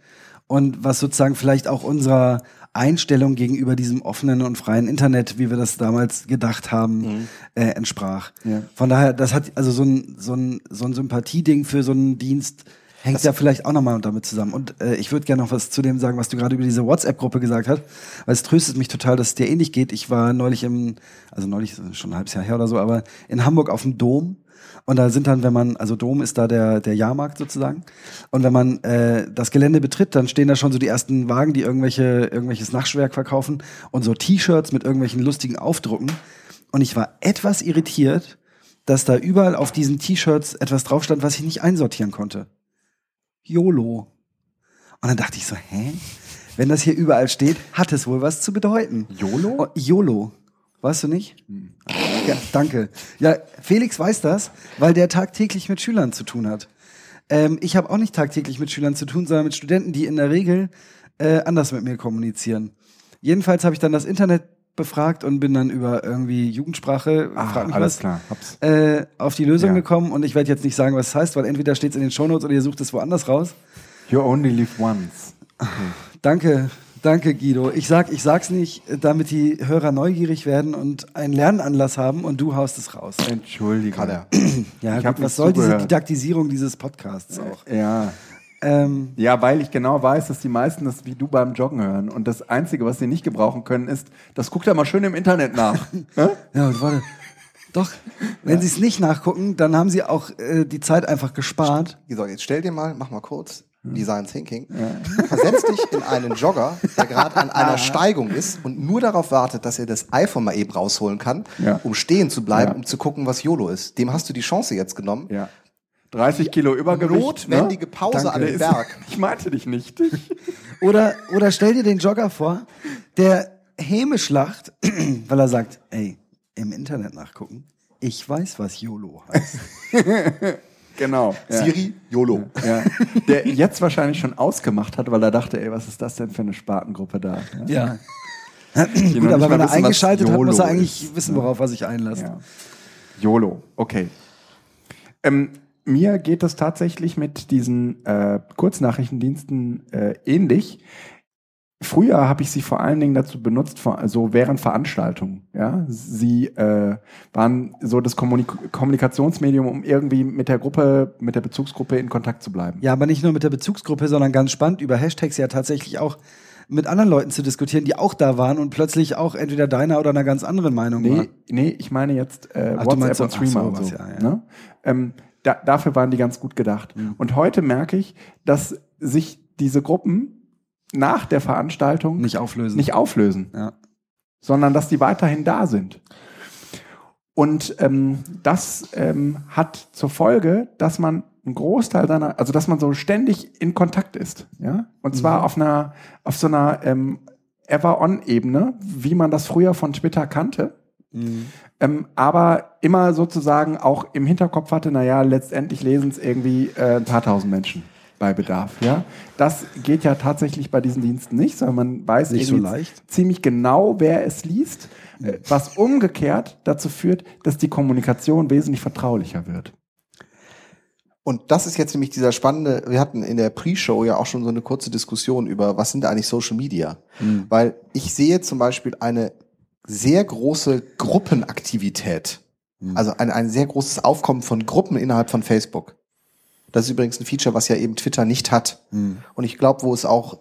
und was sozusagen vielleicht auch unserer Einstellung gegenüber diesem offenen und freien Internet, wie wir das damals gedacht haben, äh, entsprach. Ja. Von daher, das hat also so ein, so ein, so ein Sympathieding für so einen Dienst hängt ja vielleicht auch nochmal damit zusammen. Und äh, ich würde gerne noch was zu dem sagen, was du gerade über diese WhatsApp-Gruppe gesagt hast, weil es tröstet mich total, dass es dir ähnlich geht. Ich war neulich im, also neulich schon ein halbes Jahr her oder so, aber in Hamburg auf dem Dom. Und da sind dann, wenn man, also Dom ist da der, der Jahrmarkt sozusagen. Und wenn man äh, das Gelände betritt, dann stehen da schon so die ersten Wagen, die irgendwelche, irgendwelches Nachtschwerk verkaufen und so T-Shirts mit irgendwelchen lustigen Aufdrucken. Und ich war etwas irritiert, dass da überall auf diesen T-Shirts etwas drauf stand, was ich nicht einsortieren konnte. YOLO. Und dann dachte ich so, hä? Wenn das hier überall steht, hat es wohl was zu bedeuten. YOLO? Oh, YOLO. Weißt du nicht? Ja, danke. Ja, Felix weiß das, weil der tagtäglich mit Schülern zu tun hat. Ähm, ich habe auch nicht tagtäglich mit Schülern zu tun, sondern mit Studenten, die in der Regel äh, anders mit mir kommunizieren. Jedenfalls habe ich dann das Internet befragt und bin dann über irgendwie Jugendsprache, Ah, frag mich alles was, klar. Hab's. äh, auf die Lösung Ja. gekommen und ich werde jetzt nicht sagen, was es heißt, weil entweder steht es in den Shownotes oder ihr sucht es woanders raus. You only live once. *laughs* Danke, danke Guido. Ich sag, ich sag's nicht, damit die Hörer neugierig werden und einen Lernanlass haben und du haust es raus. Entschuldigung. Kann er. *clears throat* Ja, gut, was soll diese zugehört. Didaktisierung dieses Podcasts auch? Ja. Ähm, Ja, weil ich genau weiß, dass die meisten das wie du beim Joggen hören. Und das Einzige, was sie nicht gebrauchen können, ist, das guckt er mal schön im Internet nach. *laughs* Ja, warte. Doch, wenn sie es nicht nachgucken, dann haben sie auch äh, die Zeit einfach gespart. So, jetzt stell dir mal, mach mal kurz Design Thinking. Versetz dich in einen Jogger, der gerade an einer *laughs* Steigung ist und nur darauf wartet, dass er das iPhone mal eben rausholen kann, Ja. um stehen zu bleiben, Ja. um zu gucken, was YOLO ist. Dem hast du die Chance jetzt genommen. Ja. 30 Kilo Übergewicht. Notwendige ne? Pause Danke. an ist- Berg. *laughs* Ich meinte dich nicht. *laughs* Oder, oder stell dir den Jogger vor, der hämisch lacht, *clears throat* weil er sagt, ey, im Internet nachgucken. Ich weiß, was YOLO heißt. *laughs* genau. Ja. Siri, YOLO. Ja. Der jetzt wahrscheinlich schon ausgemacht hat, weil er dachte, ey, was ist das denn für eine Spartengruppe da? Ja. Ja. Gut, aber wenn er wissen, eingeschaltet hat, muss er eigentlich ist. wissen, worauf er sich einlässt. Ja. YOLO, okay. Ähm, mir geht es tatsächlich mit diesen äh, Kurznachrichtendiensten äh, ähnlich. Früher habe ich sie vor allen Dingen dazu benutzt, vor- also während Veranstaltungen. Ja, sie äh, waren so das Kommunik Kommunikationsmedium, um irgendwie mit der Gruppe, mit der Bezugsgruppe in Kontakt zu bleiben. Ja, aber nicht nur mit der Bezugsgruppe, sondern ganz spannend über Hashtags ja tatsächlich auch mit anderen Leuten zu diskutieren, die auch da waren und plötzlich auch entweder deiner oder einer ganz anderen Meinung Nee, waren. nee, ich meine jetzt äh, Ach, du WhatsApp meinst und so- ach, Streamer und so. ja, ja. Ne? Ähm, da, dafür waren die ganz gut gedacht. Mhm. Und heute merke ich, dass sich diese Gruppen nach der Veranstaltung Nicht auflösen. nicht auflösen, Ja. sondern dass die weiterhin da sind. Und ähm, das ähm, hat zur Folge, dass man einen Großteil seiner, also dass man so ständig in Kontakt ist, ja, und zwar Mhm. auf einer, auf so einer ähm, Ever-on-Ebene, wie man das früher von Twitter kannte, Mhm. Ähm, aber immer sozusagen auch im Hinterkopf hatte, naja, letztendlich lesen es irgendwie äh, ein paar tausend Menschen bei Bedarf. Ja? Das geht ja tatsächlich bei diesen Diensten nicht, sondern man weiß Nicht so leicht. ziemlich genau, wer es liest, äh, was umgekehrt dazu führt, dass die Kommunikation wesentlich vertraulicher wird. Und das ist jetzt nämlich dieser spannende, wir hatten in der Pre-Show ja auch schon so eine kurze Diskussion über, was sind eigentlich Social Media? Weil ich sehe zum Beispiel eine sehr große Gruppenaktivität. Also ein, ein sehr großes Aufkommen von Gruppen innerhalb von Facebook. Das ist übrigens ein Feature, was ja eben Twitter nicht hat. Und ich glaube, wo es auch,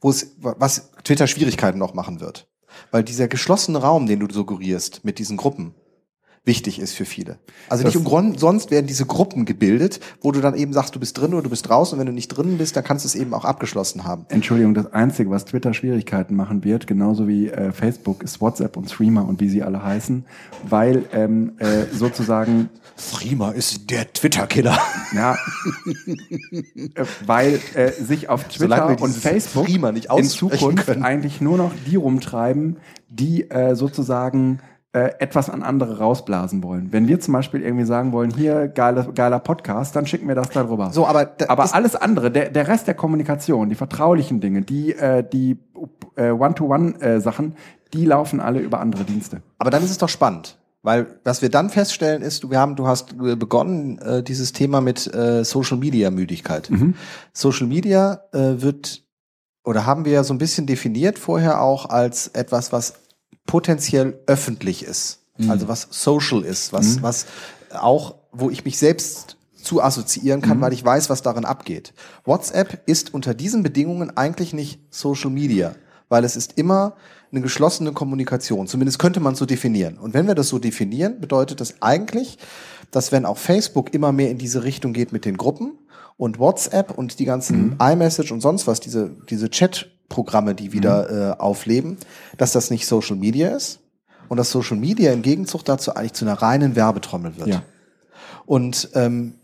wo es, was Twitter Schwierigkeiten noch machen wird. Weil dieser geschlossene Raum, den du suggerierst mit diesen Gruppen, wichtig ist für viele. Also Das- nicht umsonst werden diese Gruppen gebildet, wo du dann eben sagst, du bist drin oder du bist draußen. Und wenn du nicht drin bist, dann kannst du es eben auch abgeschlossen haben. Entschuldigung, das Einzige, was Twitter Schwierigkeiten machen wird, genauso wie äh, Facebook, ist WhatsApp und Streamer und wie sie alle heißen, weil ähm, äh, sozusagen Threema ist der Twitter-Killer. Ja, äh, weil äh, sich auf Twitter und Facebook in Zukunft können. eigentlich nur noch die rumtreiben, die äh, sozusagen äh, etwas an andere rausblasen wollen. Wenn wir zum Beispiel irgendwie sagen wollen, hier geiler, geiler Podcast, dann schicken wir das darüber. So, aber Aber alles andere, der, der Rest der Kommunikation, die vertraulichen Dinge, die, äh, die äh, One-to-One-Sachen, die laufen alle über andere Dienste. Aber dann ist es doch spannend. Weil was wir dann feststellen ist, du, wir haben, du hast äh, begonnen, äh, dieses Thema mit äh, Social Media Müdigkeit. Social Media äh, wird oder haben wir ja so ein bisschen definiert vorher auch als etwas, was potenziell öffentlich ist. Also was social ist, was, was auch, wo ich mich selbst zu assoziieren kann, weil ich weiß, was darin abgeht. WhatsApp ist unter diesen Bedingungen eigentlich nicht Social Media, weil es ist immer eine geschlossene Kommunikation. Zumindest könnte man so definieren. Und wenn wir das so definieren, bedeutet das eigentlich, dass wenn auch Facebook immer mehr in diese Richtung geht mit den Gruppen und WhatsApp und die ganzen iMessage und sonst was, diese, diese Chat-Programme, die wieder äh, aufleben, dass das nicht Social Media ist und dass Social Media im Gegenzug dazu eigentlich zu einer reinen Werbetrommel wird. Ja. Und ähm,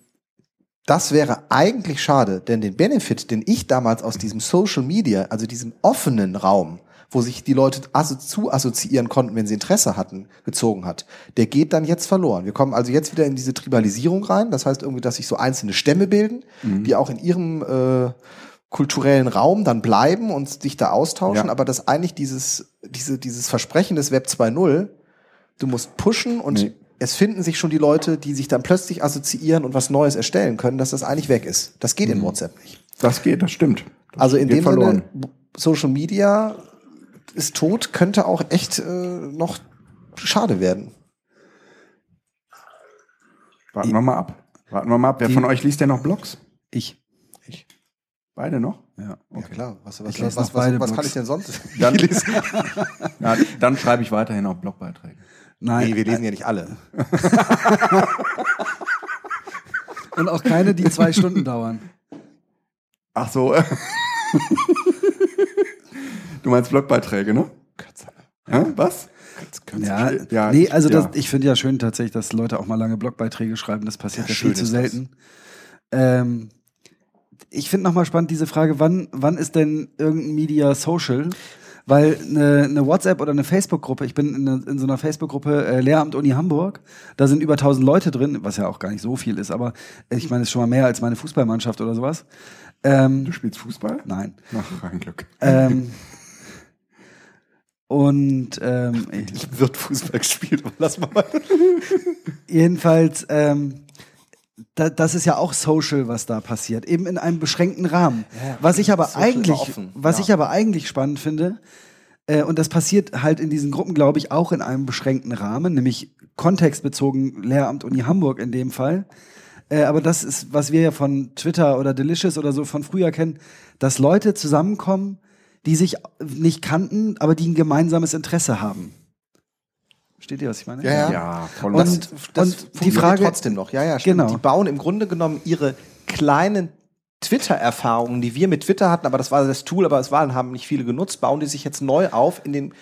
das wäre eigentlich schade, denn den Benefit, den ich damals aus diesem Social Media, also diesem offenen Raum, wo sich die Leute asso zu assoziieren konnten, wenn sie Interesse hatten, gezogen hat, der geht dann jetzt verloren. Wir kommen also jetzt wieder in diese Tribalisierung rein. Das heißt irgendwie, dass sich so einzelne Stämme bilden, die auch in ihrem äh, kulturellen Raum dann bleiben und sich da austauschen, Ja. aber dass eigentlich dieses, diese, dieses Versprechen des Web 2.0, du musst pushen und Nee. es finden sich schon die Leute, die sich dann plötzlich assoziieren und was Neues erstellen können, dass das eigentlich weg ist. Das geht in WhatsApp nicht. Das geht, das stimmt. Das Also in dem verloren. Sinne, Social Media ist tot, könnte auch echt äh, noch schade werden. Warten wir mal ab. Warten wir mal ab. Wer Die- von euch liest denn noch Blogs? Ich. Beide noch? Ja. Ja, klar. Was, was, was, was, was, was kann ich denn sonst? *laughs* Dann, *laughs* ja, dann schreibe ich weiterhin auch Blogbeiträge. Nein. nee, wir lesen ja nicht alle. *laughs* Und auch keine, die zwei Stunden dauern. Ach so. du meinst Blogbeiträge, ne? Ja, was? Ja, Ja, nee, also ja. Das, ich finde ja schön tatsächlich, dass Leute auch mal lange Blogbeiträge schreiben. Das passiert Ja, ja, viel zu selten. Ähm, ich finde nochmal spannend diese Frage, wann, wann ist denn irgendein Media social? Weil eine, eine WhatsApp oder eine Facebook-Gruppe, ich bin in, eine, in so einer Facebook-Gruppe äh, Lehramt Uni Hamburg, da sind über 1000 Leute drin, was ja auch gar nicht so viel ist, aber ich meine, es ist schon mal mehr als meine Fußballmannschaft oder sowas. Ähm, Du spielst Fußball? nein. Ach, ein Glück. Ähm, *laughs* und ähm, Wird Fußball gespielt, aber *laughs* lass mal. Jedenfalls, ähm, da, das ist ja auch Social, was da passiert, eben in einem beschränkten Rahmen. was ich aber eigentlich, offen, was ja. ich aber eigentlich spannend finde, äh, und das passiert halt in diesen Gruppen, glaube ich, auch in einem beschränkten Rahmen, nämlich kontextbezogen Lehramt Uni Hamburg in dem Fall. Äh, aber das ist, was wir ja von Twitter oder Delicious oder so von früher kennen, dass Leute zusammenkommen, die sich nicht kannten, aber die ein gemeinsames Interesse haben. Versteht ihr, was ich meine? Ja, ja. Ja, voll. Und- Das, das und die Frage- trotzdem noch. Ja, ja, stimmt. Genau. Die bauen im Grunde genommen ihre kleinen Twitter-Erfahrungen, die wir mit Twitter hatten, aber das war das Tool, aber es waren, haben nicht viele genutzt, bauen die sich jetzt neu auf in den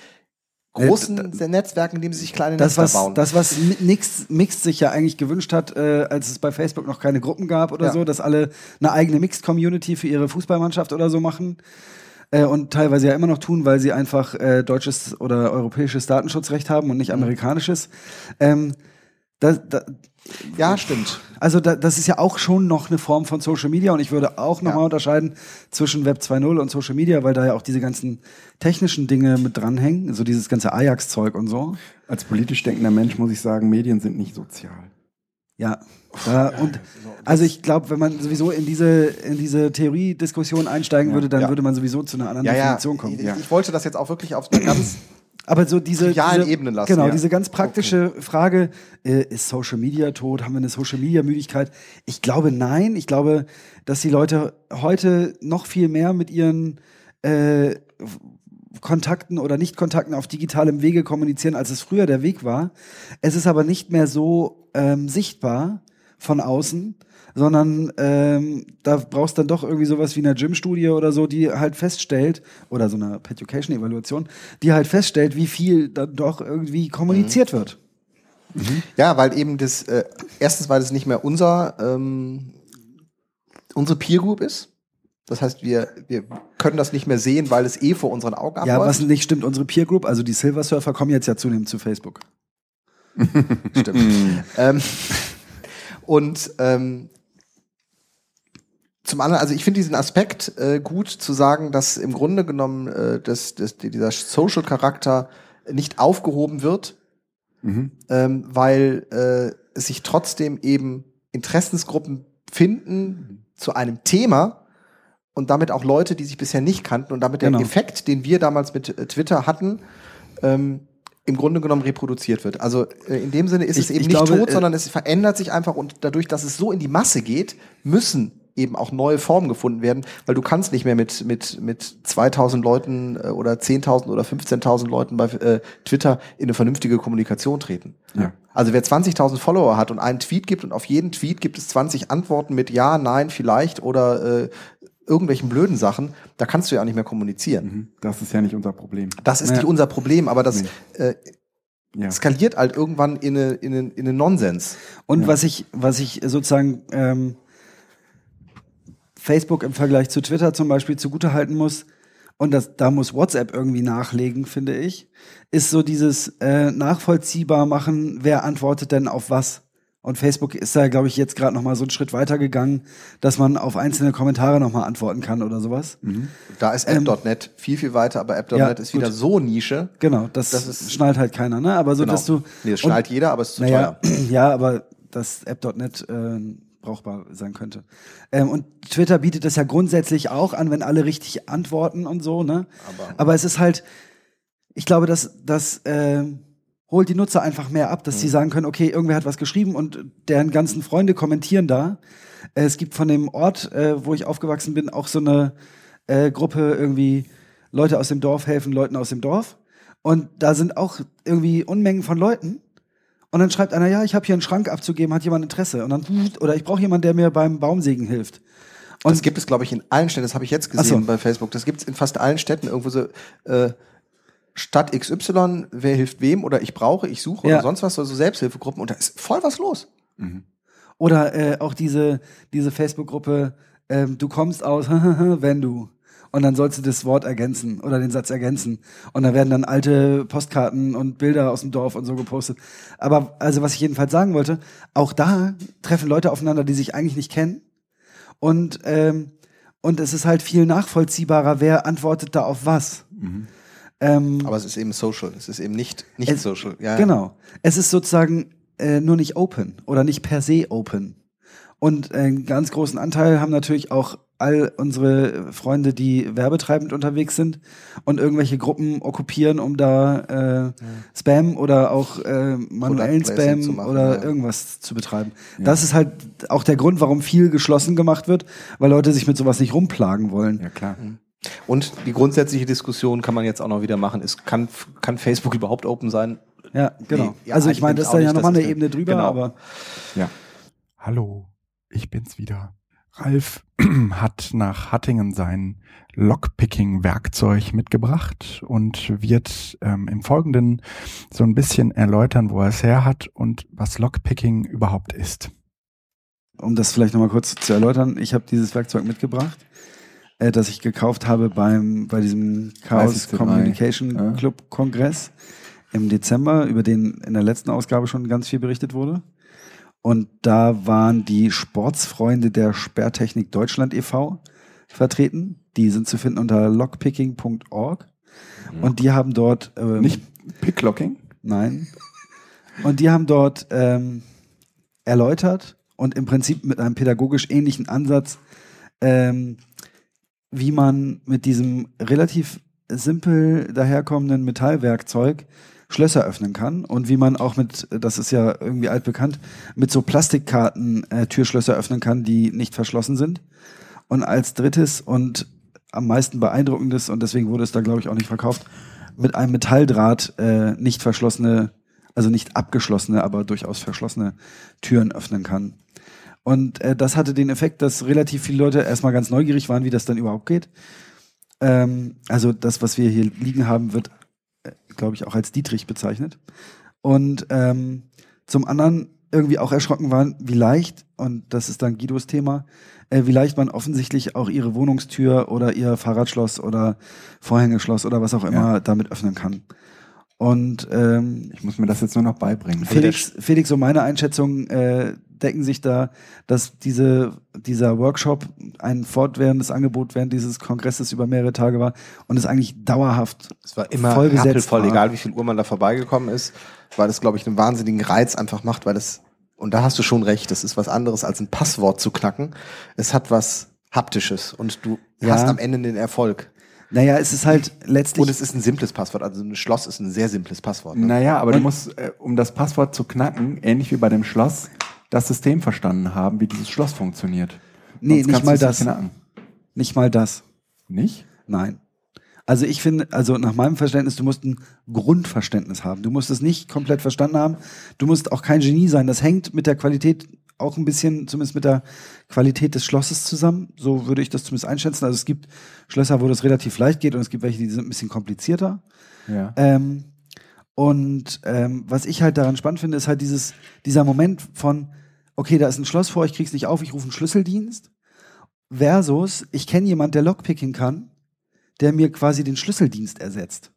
großen Netzwerken, in denen sie sich kleine das, Netze was, bauen. das, was Mi- Nix, Mixed sich ja eigentlich gewünscht hat, äh, als es bei Facebook noch keine Gruppen gab oder Ja. so, dass alle eine eigene Mixed-Community für ihre Fußballmannschaft oder so machen. Äh, und teilweise ja immer noch tun, weil sie einfach äh, deutsches oder europäisches Datenschutzrecht haben und Mhm. nicht amerikanisches. Ähm, da, da, ja, stimmt. also da, das ist ja auch schon noch eine Form von Social Media und ich würde auch nochmal Ja. unterscheiden zwischen Web 2.0 und Social Media, weil da ja auch diese ganzen technischen Dinge mit dranhängen, so dieses ganze Ajax-Zeug und so. Als politisch denkender Mensch muss ich sagen, Medien sind nicht sozial. Ja. Da, und also ich glaube, wenn man sowieso in diese, in diese Theoriediskussion einsteigen würde, dann Ja. würde man sowieso zu einer anderen Ja, ja. Definition kommen. Ich, ich wollte das jetzt auch wirklich auf ganz *clears throat* Aber so diese, trivialen diese Ebene lassen, Genau, ja. diese ganz praktische Frage, äh, ist Social Media tot? Haben wir eine Social Media Müdigkeit? Ich glaube nein. Ich glaube, dass die Leute heute noch viel mehr mit ihren äh, Kontakten oder Nicht-Kontakten auf digitalem Wege kommunizieren, als es früher der Weg war. Es ist aber nicht mehr so ähm, sichtbar von außen, sondern ähm, da brauchst dann doch irgendwie sowas wie eine Gym-Studie oder so, die halt feststellt, oder so eine Education-Evaluation, die halt feststellt, wie viel dann doch irgendwie kommuniziert wird. Ja, weil eben das, äh, erstens, weil es nicht mehr unser, ähm, unsere Peer Group ist. Das heißt, wir, wir können das nicht mehr sehen, weil es eh vor unseren Augen Ja, abläuft. was nicht stimmt, unsere Peer Group, also die Silver Surfer kommen jetzt ja zunehmend zu Facebook. *laughs* Stimmt. ähm, und ähm, zum anderen, also ich finde diesen Aspekt äh, gut zu sagen, dass im Grunde genommen äh, das, das, dieser Social-Charakter nicht aufgehoben wird, Mhm. ähm, weil äh, es sich trotzdem eben Interessensgruppen finden zu einem Thema und damit auch Leute, die sich bisher nicht kannten und damit Genau. der Effekt, den wir damals mit äh, Twitter hatten, ähm, im Grunde genommen reproduziert wird. Also äh, in dem Sinne ist Ich- es eben ich nicht glaube, tot, äh, sondern es verändert sich einfach und dadurch, dass es so in die Masse geht, müssen eben auch neue Formen gefunden werden, weil du kannst nicht mehr mit mit mit 2000 Leuten äh, oder 10.000 oder 15.000 Leuten bei äh, Twitter in eine vernünftige Kommunikation treten. Ja. Also wer 20.000 Follower hat und einen Tweet gibt und auf jeden Tweet gibt es 20 Antworten mit ja, nein, vielleicht oder äh, irgendwelchen blöden Sachen, da kannst du ja auch nicht mehr kommunizieren. Mhm. Das ist ja nicht unser Problem. Das ist Ja. nicht unser Problem, aber das Nee. äh, Ja. skaliert halt irgendwann in eine, in eine, in eine Nonsens. Und Ja. was ich, was ich sozusagen ähm, Facebook im Vergleich zu Twitter zum Beispiel zugutehalten muss, und das, da muss WhatsApp irgendwie nachlegen, finde ich, ist so dieses äh, nachvollziehbar machen, wer antwortet denn auf was. Und Facebook ist da, glaube ich, jetzt gerade noch mal so einen Schritt weiter gegangen, dass man auf einzelne Kommentare noch mal antworten kann oder sowas. Da ist Ähm, App.net viel, viel weiter, aber App.net ja, ist wieder gut. so Nische. Genau, das, Das schnallt halt keiner, ne? Aber so, Genau. dass du nee, das und- schnallt jeder, aber es ist zu naja, teuer. *clears throat* ja, aber das App.net äh, brauchbar sein könnte. Ähm, und Twitter bietet das ja grundsätzlich auch an, wenn alle richtig antworten und so, ne? Aber- Aber es ist halt, ich glaube, dass, dass äh, holt die Nutzer einfach mehr ab, dass sie sagen können, okay, irgendwer hat was geschrieben und deren ganzen Freunde kommentieren da. Äh, Es gibt von dem Ort, äh, wo ich aufgewachsen bin, auch so eine äh, Gruppe irgendwie Leute aus dem Dorf helfen Leuten aus dem Dorf. Und da sind auch irgendwie Unmengen von Leuten. Und dann schreibt einer, ja, ich habe hier einen Schrank abzugeben, hat jemand Interesse? Und dann, *laughs* oder ich brauche jemanden, der mir beim Baumsägen hilft. Und das gibt es, glaube ich, in allen Städten. Das habe ich jetzt Ach so. gesehen bei Facebook. Das gibt es in fast allen Städten irgendwo so. Äh, Stadt XY, wer hilft wem oder ich brauche, ich suche Ja. oder sonst was, also Selbsthilfegruppen und da ist voll was los. Oder äh, auch diese, diese Facebook-Gruppe, ähm, du kommst aus, *laughs* wenn du. Und dann sollst du das Wort ergänzen oder den Satz ergänzen. Und da werden dann alte Postkarten und Bilder aus dem Dorf und so gepostet. Aber also was ich jedenfalls sagen wollte, auch da treffen Leute aufeinander, die sich eigentlich nicht kennen. Und, ähm, und es ist halt viel nachvollziehbarer, wer antwortet da auf was. Ähm, Aber es ist eben social. Es ist eben nicht, nicht Es- social. Ja, Genau. Es ist sozusagen äh, nur nicht open oder nicht per se open. Und einen ganz großen Anteil haben natürlich auch all unsere Freunde, die werbetreibend unterwegs sind und irgendwelche Gruppen okkupieren, um da äh, Spam oder auch äh, manuellen Spam machen, oder ja. irgendwas zu betreiben. Das ist halt auch der Grund, warum viel geschlossen gemacht wird, weil Leute sich mit sowas nicht rumplagen wollen. Ja, klar. Und die grundsätzliche Diskussion kann man jetzt auch noch wieder machen, ist, kann, kann Facebook überhaupt open sein? Ja, genau. Nee, ja, also ich ich meine, das ist dann ja nochmal eine Ebene drüber, genau. aber Ja. Hallo, ich bin's wieder. Ralf *clears throat* hat nach Hattingen sein Lockpicking-Werkzeug mitgebracht und wird ähm, im Folgenden so ein bisschen erläutern, wo er es her hat und was Lockpicking überhaupt ist. um das vielleicht nochmal kurz zu erläutern, ich habe dieses Werkzeug mitgebracht, äh, das ich gekauft habe beim bei diesem Chaos 30C3, Communication ja. Club Kongress im Dezember, über den in der letzten Ausgabe schon ganz viel berichtet wurde. Und da waren die Sportsfreunde der Sperrtechnik Deutschland e.V. vertreten. Die sind zu finden unter lockpicking.org. Und die haben dort ähm, Nicht Picklocking? Nein. Und die haben dort ähm, erläutert und im Prinzip mit einem pädagogisch ähnlichen Ansatz, ähm, wie man mit diesem relativ simpel daherkommenden Metallwerkzeug Schlösser öffnen kann und wie man auch mit, das ist ja irgendwie altbekannt, mit so Plastikkarten äh, Türschlösser öffnen kann, die nicht verschlossen sind. Und als drittes und am meisten beeindruckendes, und deswegen wurde es da, glaube ich, auch nicht verkauft, mit einem Metalldraht äh, nicht verschlossene, also nicht abgeschlossene, aber durchaus verschlossene Türen öffnen kann. Und äh, das hatte den Effekt, dass relativ viele Leute erstmal ganz neugierig waren, wie das dann überhaupt geht. Ähm, also das, was wir hier liegen haben, wird, äh, glaube ich, auch als Dietrich bezeichnet. Und ähm, zum anderen irgendwie auch erschrocken waren, wie leicht, und das ist dann Guidos Thema, äh, wie leicht man offensichtlich auch ihre Wohnungstür oder ihr Fahrradschloss oder Vorhängeschloss oder was auch immer damit öffnen kann. Und ähm, Ich muss mir das jetzt nur noch beibringen. Felix, Felix und meine Einschätzung äh, decken sich da, dass diese, dieser Workshop ein fortwährendes Angebot während dieses Kongresses über mehrere Tage war und es eigentlich dauerhaft Es war immer voll besetzt egal wie viel Uhr man da vorbeigekommen ist, weil das, glaube ich, einen wahnsinnigen Reiz einfach macht, weil das, und da hast du schon recht, das ist was anderes als ein Passwort zu knacken. Es hat was Haptisches und du Ja. hast am Ende den Erfolg. Naja, es ist halt letztlich. Und es ist ein simples Passwort, also ein Schloss ist ein sehr simples Passwort. Ne? Naja, aber du musst, äh, um das Passwort zu knacken, ähnlich wie bei dem Schloss, das System verstanden haben, wie dieses Schloss funktioniert. Nee, Sonst nicht mal das. knacken. nicht mal das. Nicht? Nein. Also ich finde, also nach meinem Verständnis, du musst ein Grundverständnis haben. Du musst es nicht komplett verstanden haben. Du musst auch kein Genie sein. Das hängt mit der Qualität auch ein bisschen, zumindest mit der Qualität des Schlosses zusammen. So würde ich das zumindest einschätzen. Also es gibt Schlösser, wo das relativ leicht geht und es gibt welche, die sind ein bisschen komplizierter. Ja. Ähm, und ähm, was ich halt daran spannend finde, ist halt dieses, dieser Moment von, okay, da ist ein Schloss vor, ich krieg's nicht auf, ich rufe einen Schlüsseldienst. Versus, ich kenne jemand, der Lockpicking kann, der mir quasi den Schlüsseldienst ersetzt.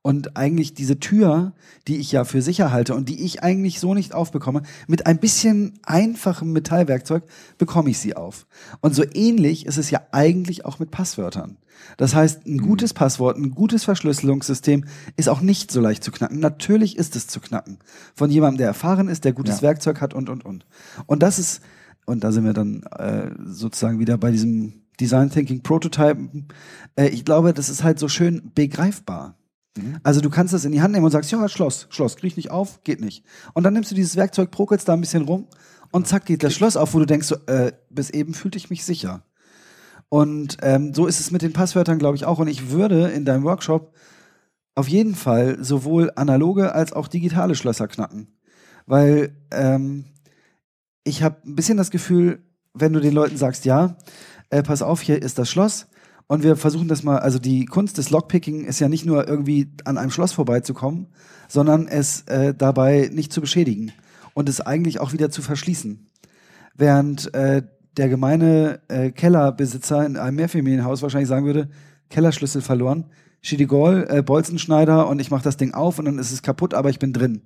Und eigentlich diese Tür, die ich ja für sicher halte und die ich eigentlich so nicht aufbekomme, mit ein bisschen einfachem Metallwerkzeug bekomme ich sie auf. Und so ähnlich ist es ja eigentlich auch mit Passwörtern. Das heißt, ein gutes Passwort, ein gutes Verschlüsselungssystem ist auch nicht so leicht zu knacken. Natürlich ist es zu knacken. Von jemandem, der erfahren ist, der gutes Ja. Werkzeug hat und, und, und. Und das ist, und da sind wir dann äh, sozusagen wieder bei diesem Design Thinking Prototypen. Äh, ich glaube, das ist halt so schön begreifbar. Also du kannst das in die Hand nehmen und sagst, ja, Schloss, Schloss, krieg ich nicht auf, geht nicht. Und dann nimmst du dieses Werkzeug, prokelst da ein bisschen rum und zack geht das Schloss auf, wo du denkst, so, äh, bis eben fühlte ich mich sicher. Und ähm, so ist es mit den Passwörtern, glaube ich, auch. Und ich würde in deinem Workshop auf jeden Fall sowohl analoge als auch digitale Schlösser knacken. Weil ähm, ich habe ein bisschen das Gefühl, wenn du den Leuten sagst, ja, äh, pass auf, hier ist das Schloss. Und wir versuchen das mal, also die Kunst des Lockpicking ist ja nicht nur irgendwie an einem Schloss vorbeizukommen, sondern es äh, dabei nicht zu beschädigen und es eigentlich auch wieder zu verschließen. Während äh, der gemeine äh, Kellerbesitzer in einem Mehrfamilienhaus wahrscheinlich sagen würde, Kellerschlüssel verloren, Schidigol, äh, Bolzenschneider und ich mache das Ding auf und dann ist es kaputt, aber ich bin drin.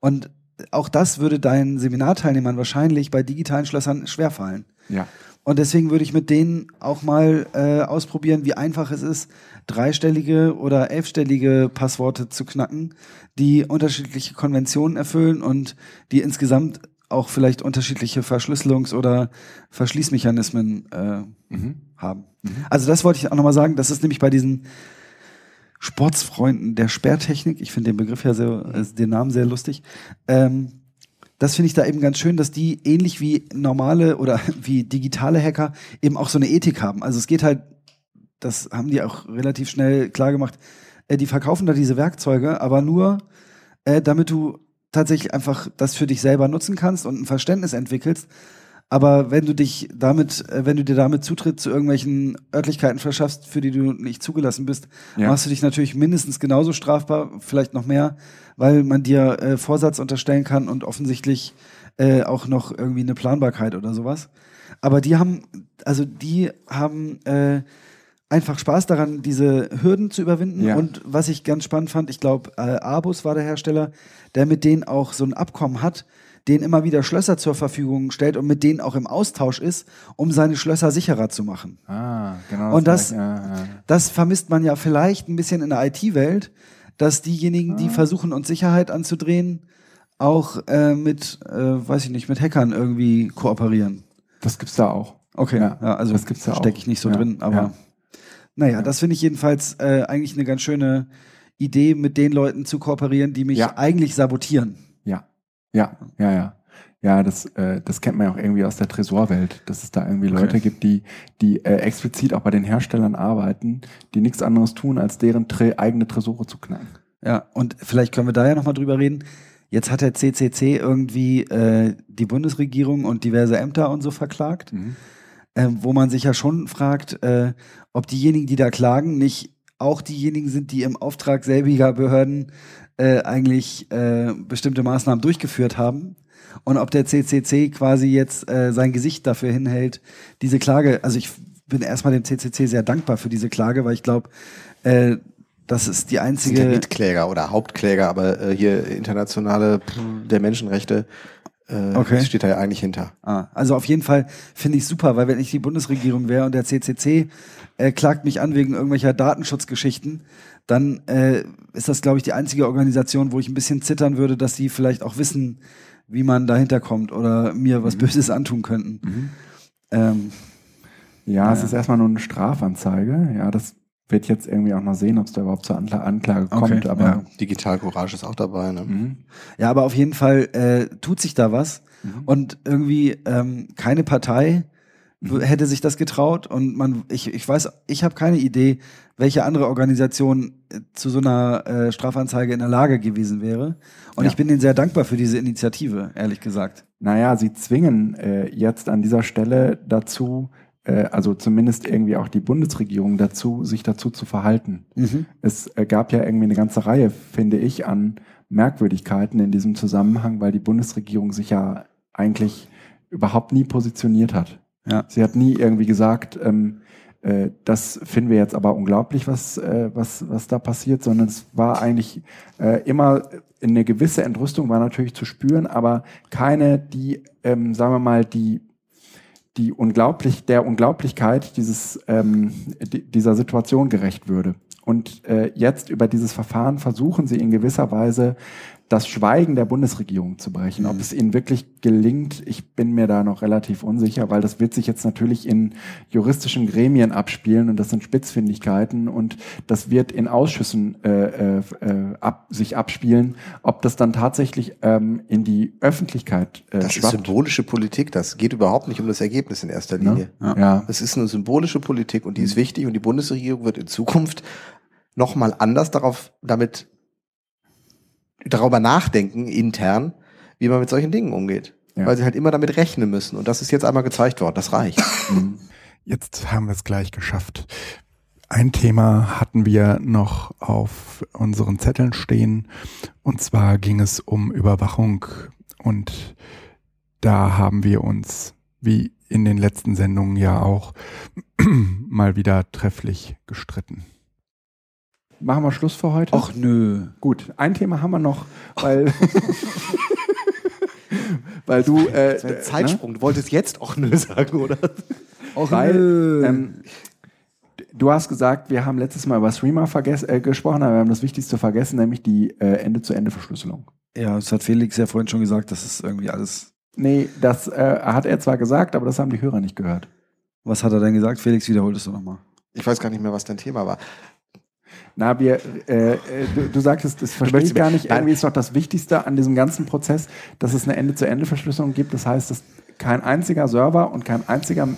Und auch das würde deinen Seminarteilnehmern wahrscheinlich bei digitalen Schlössern schwerfallen. Ja. Und deswegen würde ich mit denen auch mal äh, ausprobieren, wie einfach es ist, dreistellige oder elfstellige Passworte zu knacken, die unterschiedliche Konventionen erfüllen und die insgesamt auch vielleicht unterschiedliche Verschlüsselungs- oder Verschließmechanismen äh, haben. Also das wollte ich auch nochmal sagen. Das ist nämlich bei diesen Sportsfreunden der Sperrtechnik, ich finde den Begriff ja sehr, äh, den Namen sehr lustig, ähm, das finde ich da eben ganz schön, dass die ähnlich wie normale oder *laughs* wie digitale Hacker eben auch so eine Ethik haben. Also es geht halt, das haben die auch relativ schnell klar gemacht, äh, die verkaufen da diese Werkzeuge, aber nur, äh, damit du tatsächlich einfach das für dich selber nutzen kannst und ein Verständnis entwickelst. Aber wenn du dich damit, äh, wenn du dir damit Zutritt zu irgendwelchen Örtlichkeiten verschaffst, für die du nicht zugelassen bist, Ja. machst du dich natürlich mindestens genauso strafbar, vielleicht noch mehr, weil man dir äh, Vorsatz unterstellen kann und offensichtlich äh, auch noch irgendwie eine Planbarkeit oder sowas. Aber die haben, also die haben äh, einfach Spaß daran, diese Hürden zu überwinden. Ja. Und was ich ganz spannend fand, ich glaube, äh, Abus war der Hersteller, der mit denen auch so ein Abkommen hat, denen immer wieder Schlösser zur Verfügung stellt und mit denen auch im Austausch ist, um seine Schlösser sicherer zu machen. Ah, genau. Und das- gleiche, ja, ja. Das vermisst man ja vielleicht ein bisschen in der IT-Welt, dass diejenigen, die versuchen, uns Sicherheit anzudrehen, auch äh, mit, äh, weiß ich nicht, mit Hackern irgendwie kooperieren. Das gibt's da auch. Okay, Ja, also das gibt's stecke ich nicht so drin, aber ja. naja, das finde ich jedenfalls äh, eigentlich eine ganz schöne Idee, mit den Leuten zu kooperieren, die mich Ja. eigentlich sabotieren. Ja, ja, ja, ja. Ja, das, äh, das kennt man ja auch irgendwie aus der Tresorwelt, dass es da irgendwie Okay. Leute gibt, die, die äh, explizit auch bei den Herstellern arbeiten, die nichts anderes tun, als deren Tre eigene Tresore zu knacken. Ja, und vielleicht können wir da ja nochmal drüber reden. Jetzt hat der CCC irgendwie äh, die Bundesregierung und diverse Ämter und so verklagt, äh, wo man sich ja schon fragt, äh, ob diejenigen, die da klagen, nicht auch diejenigen sind, die im Auftrag selbiger Behörden äh, eigentlich äh, bestimmte Maßnahmen durchgeführt haben. Und ob der CCC quasi jetzt äh, sein Gesicht dafür hinhält, diese Klage, also ich bin erstmal dem CCC sehr dankbar für diese Klage, weil ich glaube, äh, das ist die sind ja einzige. Mitkläger oder Hauptkläger, aber äh, hier internationale pff, der Menschenrechte äh, Okay. steht da ja eigentlich hinter. Ah, also auf jeden Fall finde ich super, weil wenn ich die Bundesregierung wäre und der CCC äh, klagt mich an wegen irgendwelcher Datenschutzgeschichten, dann äh, ist das, glaube ich, die einzige Organisation, wo ich ein bisschen zittern würde, dass sie vielleicht auch wissen, wie man dahinter kommt oder mir was Böses antun könnten. Ähm, Ja, es ist erstmal nur eine Strafanzeige. Ja, das wird jetzt irgendwie auch mal sehen, ob es da überhaupt zur Ankla Anklage kommt. Okay, aber ja. Digital Courage ist auch dabei. Ne? Mhm. ja, aber auf jeden Fall äh, tut sich da was Mhm. und irgendwie ähm, keine Partei hätte sich das getraut und man, ich, ich weiß, ich habe keine Idee, welche andere Organisation äh, zu so einer äh, Strafanzeige in der Lage gewesen wäre. Und Ja. ich bin denen sehr dankbar für diese Initiative, ehrlich gesagt. Naja, sie zwingen äh, jetzt an dieser Stelle dazu, äh, also zumindest irgendwie auch die Bundesregierung dazu, sich dazu zu verhalten. Es äh, gab ja irgendwie eine ganze Reihe, finde ich, an Merkwürdigkeiten in diesem Zusammenhang, weil die Bundesregierung sich ja eigentlich überhaupt nie positioniert hat. Ja. Sie hat nie irgendwie gesagt, ähm, äh, das finden wir jetzt aber unglaublich, was, äh, was, was da passiert, sondern es war eigentlich äh, immer eine gewisse Entrüstung war natürlich zu spüren, aber keine, die, ähm, sagen wir mal, die die unglaublich, der Unglaublichkeit dieses, ähm, di- dieser Situation gerecht würde. Und äh, jetzt über dieses Verfahren versuchen sie in gewisser Weise das Schweigen der Bundesregierung zu brechen. Ob es ihnen wirklich gelingt, ich bin mir da noch relativ unsicher, weil das wird sich jetzt natürlich in juristischen Gremien abspielen und das sind Spitzfindigkeiten und das wird in Ausschüssen äh, äh, ab, sich abspielen. Ob das dann tatsächlich ähm, in die Öffentlichkeit äh, Das schwappt. ist symbolische Politik, das geht überhaupt nicht um das Ergebnis in erster Linie. Ja. ja. Es ist eine symbolische Politik und die ist wichtig und die Bundesregierung wird in Zukunft nochmal anders darauf damit darüber nachdenken, intern, wie man mit solchen Dingen umgeht. Ja. Weil sie halt immer damit rechnen müssen. Und das ist jetzt einmal gezeigt worden. Das reicht. *laughs* Mhm. Jetzt haben wir es gleich geschafft. Ein Thema hatten wir noch auf unseren Zetteln stehen. Und zwar ging es um Überwachung. Und da haben wir uns, wie in den letzten Sendungen ja auch, *clears throat* mal wieder trefflich gestritten. Machen wir Schluss für heute? Ach nö. Gut, ein Thema haben wir noch, weil, *laughs* weil du... Äh, das ein Zeitsprung, ne? du wolltest jetzt auch nö sagen, oder? Auch weil, nö. Ähm, du hast gesagt, wir haben letztes Mal über Streamer äh, gesprochen, aber wir haben das Wichtigste vergessen, nämlich die äh, Ende-zu-Ende-Verschlüsselung. Ja, das hat Felix ja vorhin schon gesagt, das ist irgendwie alles... Nee, das äh, hat er zwar gesagt, aber das haben die Hörer nicht gehört. Was hat er denn gesagt? Felix, wiederholt es doch nochmal. Ich weiß gar nicht mehr, was dein Thema war. Na, wir, äh, äh, du, du sagtest, das verstehe ich gar nicht. Nein. Irgendwie ist doch das Wichtigste an diesem ganzen Prozess, dass es eine Ende-zu-Ende-Verschlüsselung gibt. Das heißt, dass kein einziger Server und kein einziger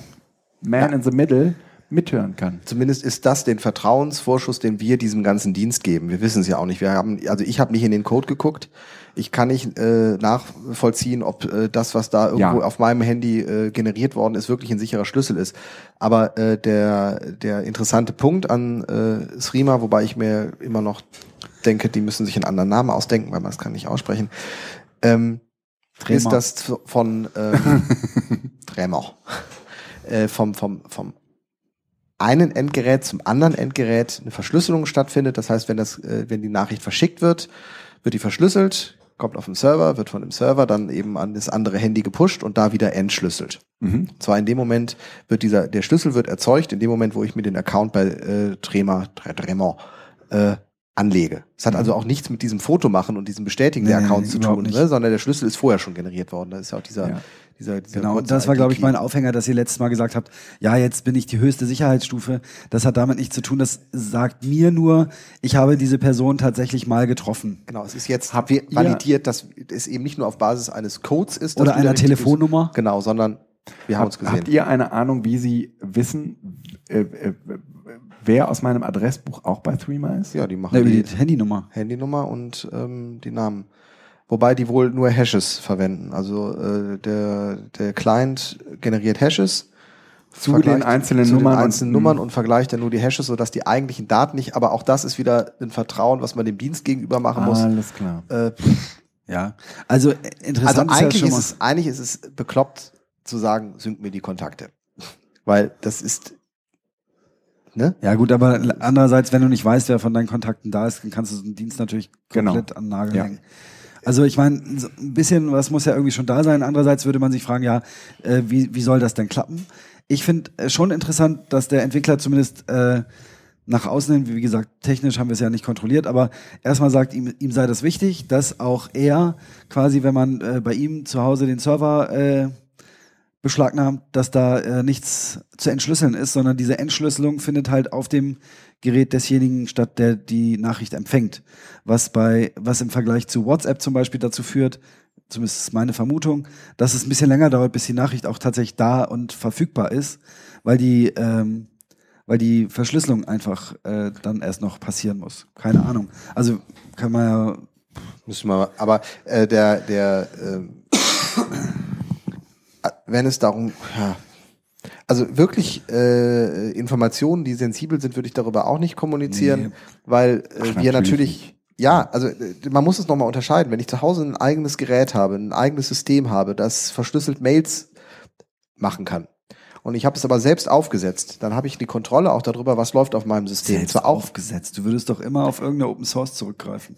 Man ja. in the Middle mithören kann. Zumindest ist das den Vertrauensvorschuss, den wir diesem ganzen Dienst geben. Wir wissen es ja auch nicht. Wir haben, also ich habe nicht in den Code geguckt. Ich kann nicht äh, nachvollziehen, ob äh, das, was da irgendwo ja. auf meinem Handy äh, generiert worden ist, wirklich ein sicherer Schlüssel ist. Aber äh, der, der interessante Punkt an äh, Srima, wobei ich mir immer noch denke, die müssen sich einen anderen Namen ausdenken, weil man es kann nicht aussprechen, ähm, ist das von ähm, *laughs* Tremor. Äh, vom, vom, vom einen Endgerät zum anderen Endgerät eine Verschlüsselung stattfindet. Das heißt, wenn das, äh, wenn die Nachricht verschickt wird, wird die verschlüsselt, kommt auf den Server, wird von dem Server dann eben an das andere Handy gepusht und da wieder entschlüsselt. Mhm. Zwar in dem Moment wird dieser, der Schlüssel wird erzeugt, in dem Moment, wo ich mir den Account bei äh, Trema, Tremor, äh, anlege. Es hat mhm. also auch nichts mit diesem Foto machen und diesem Bestätigen nee, der Accounts nee, zu tun, ne? sondern der Schlüssel ist vorher schon generiert worden. Da ist ja auch dieser, ja. Dieser, dieser Genau, und das war, glaube ich, mein Aufhänger, dass ihr letztes Mal gesagt habt, ja, jetzt bin ich die höchste Sicherheitsstufe. Das hat damit nichts zu tun. Das sagt mir nur, ich habe diese Person tatsächlich mal getroffen. Genau, es ist jetzt Habt validiert, dass es eben nicht nur auf Basis eines Codes ist. Oder einer Telefonnummer. Ist. Genau, sondern wir haben uns gesehen. Habt ihr eine Ahnung, wie Sie wissen, äh, äh, wer aus meinem Adressbuch auch bei Threema ist? Ja, die machen ja, die, die Handynummer. Handynummer und ähm, die Namen. Wobei die wohl nur Hashes verwenden. Also äh, der, der Client generiert Hashes zu den einzelnen zu Nummern, den einzelnen und, Nummern und vergleicht dann nur die Hashes, sodass die eigentlichen Daten nicht, aber auch das ist wieder ein Vertrauen, was man dem Dienst gegenüber machen muss. Alles klar. Äh, ja, also interessant also eigentlich ist, ja ist es, eigentlich ist es bekloppt zu sagen, sync mir die Kontakte. Weil das ist Ne? Ja gut, aber andererseits, wenn du nicht weißt, wer von deinen Kontakten da ist, dann kannst du den Dienst natürlich genau. komplett genau. an den Nagel ja. hängen. Also ich meine, so ein bisschen was muss ja irgendwie schon da sein. Andererseits würde man sich fragen, ja, äh, wie, wie soll das denn klappen? Ich finde äh, schon interessant, dass der Entwickler zumindest äh, nach außen hin, wie gesagt, technisch haben wir es ja nicht kontrolliert, aber erstmal sagt ihm, ihm sei das wichtig, dass auch er quasi, wenn man äh, bei ihm zu Hause den Server äh, beschlagnahmt, dass da äh, nichts zu entschlüsseln ist, sondern diese Entschlüsselung findet halt auf dem Gerät desjenigen statt, der die Nachricht empfängt. Was bei, was im Vergleich zu WhatsApp zum Beispiel dazu führt, zumindest ist meine Vermutung, dass es ein bisschen länger dauert, bis die Nachricht auch tatsächlich da und verfügbar ist, weil die, ähm, weil die Verschlüsselung einfach äh, dann erst noch passieren muss. Keine Ahnung. Also kann man ja. Müssen wir, aber äh, der, der äh, wenn es darum, ja, also wirklich äh, Informationen, die sensibel sind, würde ich darüber auch nicht kommunizieren, nee. weil äh, Ach, wir natürlich, natürlich ja, also äh, man muss es nochmal unterscheiden. Wenn ich zu Hause ein eigenes Gerät habe, ein eigenes System habe, das verschlüsselt Mails machen kann, und ich habe es aber selbst aufgesetzt, dann habe ich die Kontrolle auch darüber, was läuft auf meinem System. Selbst Zwar aufgesetzt. Du würdest doch immer auf irgendeine Open Source zurückgreifen.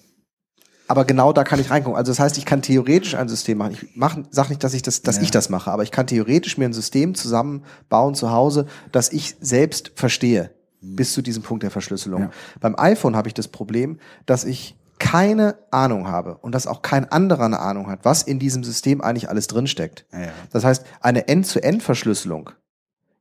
Aber genau da kann ich reingucken. Also das heißt, ich kann theoretisch ein System machen. Ich mach, sag nicht, dass ich das, dass ja. ich das mache, aber ich kann theoretisch mir ein System zusammenbauen zu Hause, das ich selbst verstehe, mhm. bis zu diesem Punkt der Verschlüsselung. Ja. Beim iPhone habe ich das Problem, dass ich keine Ahnung habe und dass auch kein anderer eine Ahnung hat, was in diesem System eigentlich alles drinsteckt. Ja. Das heißt, eine End-zu-End-Verschlüsselung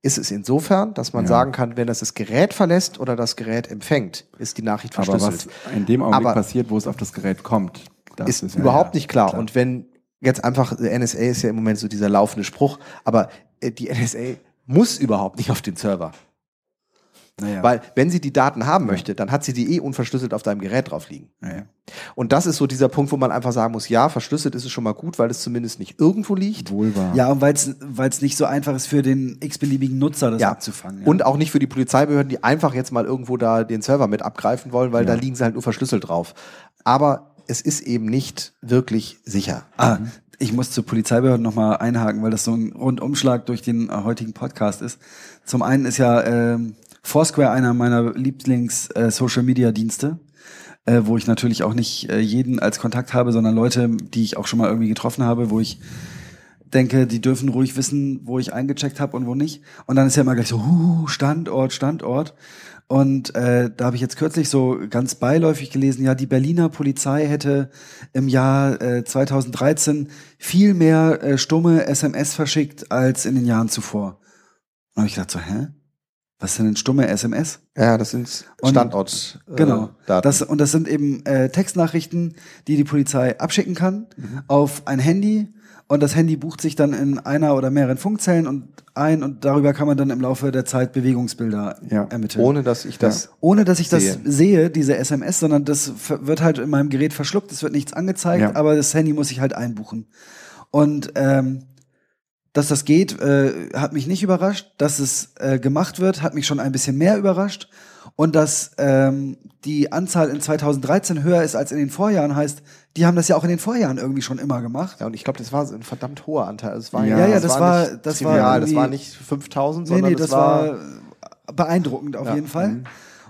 ist es insofern, dass man Ja. sagen kann, wenn das das Gerät verlässt oder das Gerät empfängt, ist die Nachricht Aber verschlüsselt. was in dem Augenblick Aber- passiert, wo es auf das Gerät kommt, das ist ja- überhaupt nicht klar. Und wenn jetzt einfach, äh, NSA ist ja im Moment so dieser laufende Spruch, aber äh, die NSA muss überhaupt nicht auf den Server. Naja. Weil, wenn sie die Daten haben möchte, dann hat sie die eh unverschlüsselt auf deinem Gerät drauf liegen. naja. Und das ist so dieser Punkt, wo man einfach sagen muss, ja, verschlüsselt ist es schon mal gut, weil es zumindest nicht irgendwo liegt. wohl wahr. Ja, und weil es nicht so einfach ist für den x-beliebigen Nutzer, das Ja. abzufangen. Ja. Und auch nicht für die Polizeibehörden, die einfach jetzt mal irgendwo da den Server mit abgreifen wollen, weil da liegen sie halt nur verschlüsselt drauf. Aber es ist eben nicht wirklich sicher. Ah, ich muss zur Polizeibehörde nochmal einhaken, weil das so ein Rundumschlag durch den heutigen Podcast ist. Zum einen ist ja ähm, Foursquare einer meiner Lieblings-Social-Media-Dienste, äh, wo ich natürlich auch nicht äh, jeden als Kontakt habe, sondern Leute, die ich auch schon mal irgendwie getroffen habe, wo ich denke, die dürfen ruhig wissen, wo ich eingecheckt habe und wo nicht. Und dann ist ja immer gleich so, huh, Standort, Standort. Und äh, da habe ich jetzt kürzlich so ganz beiläufig gelesen, ja, die Berliner Polizei hätte im Jahr äh, 2013 viel mehr äh, stumme SMS verschickt als in den Jahren zuvor. Und habe ich gedacht so, hä? Was sind denn stumme SMS? Ja, das sind Und- Standort. äh, Genau. Daten. Das, und das sind eben äh, Textnachrichten, die die Polizei abschicken kann auf ein Handy. Und das Handy bucht sich dann in einer oder mehreren Funkzellen und ein und darüber kann man dann im Laufe der Zeit Bewegungsbilder Ja. ermitteln. ohne dass ich das. Ohne dass ich das Sehe. sehe, diese SMS, sondern das wird halt in meinem Gerät verschluckt, es wird nichts angezeigt, Ja. aber das Handy muss ich halt einbuchen. Und ähm, dass das geht, äh, hat mich nicht überrascht. Dass es äh, gemacht wird, hat mich schon ein bisschen mehr überrascht. Und dass ähm, die Anzahl in 2013 höher ist als in den Vorjahren, heißt, die haben das ja auch in den Vorjahren irgendwie schon immer gemacht. Ja, und ich glaube, das war ein verdammt hoher Anteil. Also es war, Ja, ja, das war- nicht das war das war nicht 5000, Nee, sondern nee, das, das war beeindruckend auf Ja. jeden Fall.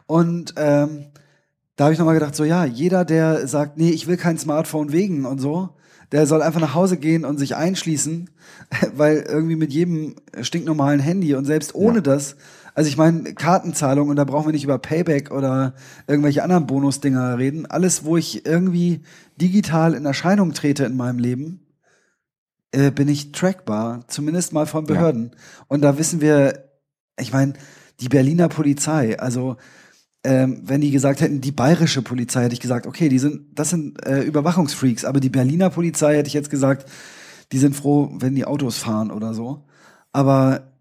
Und ähm, da habe ich nochmal gedacht, so ja, jeder, der sagt, nee, ich will kein Smartphone wegen und so, der soll einfach nach Hause gehen und sich einschließen, *laughs* weil irgendwie mit jedem stinknormalen Handy und selbst ohne das, also ich meine, Kartenzahlung und da brauchen wir nicht über Payback oder irgendwelche anderen Bonusdinger reden. Alles, wo ich irgendwie digital in Erscheinung trete in meinem Leben, äh, bin ich trackbar, zumindest mal von Behörden. Und da wissen wir, ich meine, die Berliner Polizei, also ähm, wenn die gesagt hätten, die bayerische Polizei, hätte ich gesagt, okay, die sind, das sind äh, Überwachungsfreaks, aber die Berliner Polizei hätte ich jetzt gesagt, die sind froh, wenn die Autos fahren oder so. Aber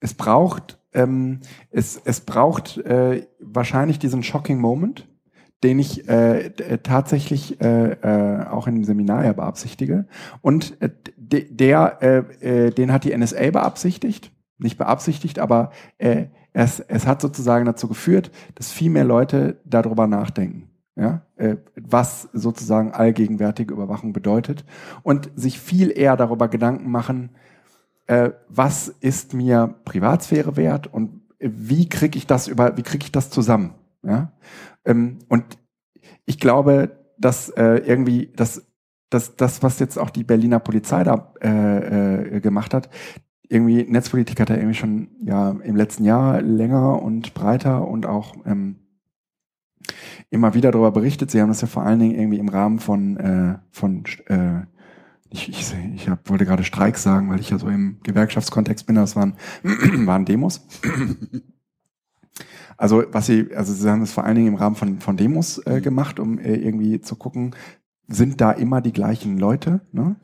es braucht, ähm, es, es braucht äh, wahrscheinlich diesen shocking Moment, den ich äh, äh, tatsächlich äh, äh, auch in dem Seminar ja beabsichtige. Und äh, de, der, den hat die NSA beabsichtigt, nicht beabsichtigt, aber es, es hat sozusagen dazu geführt, dass viel mehr Leute darüber nachdenken. Ja, äh, was sozusagen allgegenwärtige Überwachung bedeutet und sich viel eher darüber Gedanken machen, äh, was ist mir Privatsphäre wert und wie kriege ich das über, wie kriege ich das zusammen? Ja? Ähm, und ich glaube, dass äh, irgendwie das, das, das, was jetzt auch die Berliner Polizei da äh, äh, gemacht hat, irgendwie Netzpolitik hat ja irgendwie schon ja im letzten Jahr länger und breiter und auch ähm, immer wieder darüber berichtet. Sie haben das ja vor allen Dingen irgendwie im Rahmen von äh, von äh, ich, ich, ich hab, wollte gerade Streik sagen, weil ich ja so im Gewerkschaftskontext bin, das waren, *clears throat* waren Demos. *clears throat* Also was sie, also sie haben es vor allen Dingen im Rahmen von, von Demos äh, gemacht, um äh, irgendwie zu gucken, sind da immer die gleichen Leute, ne?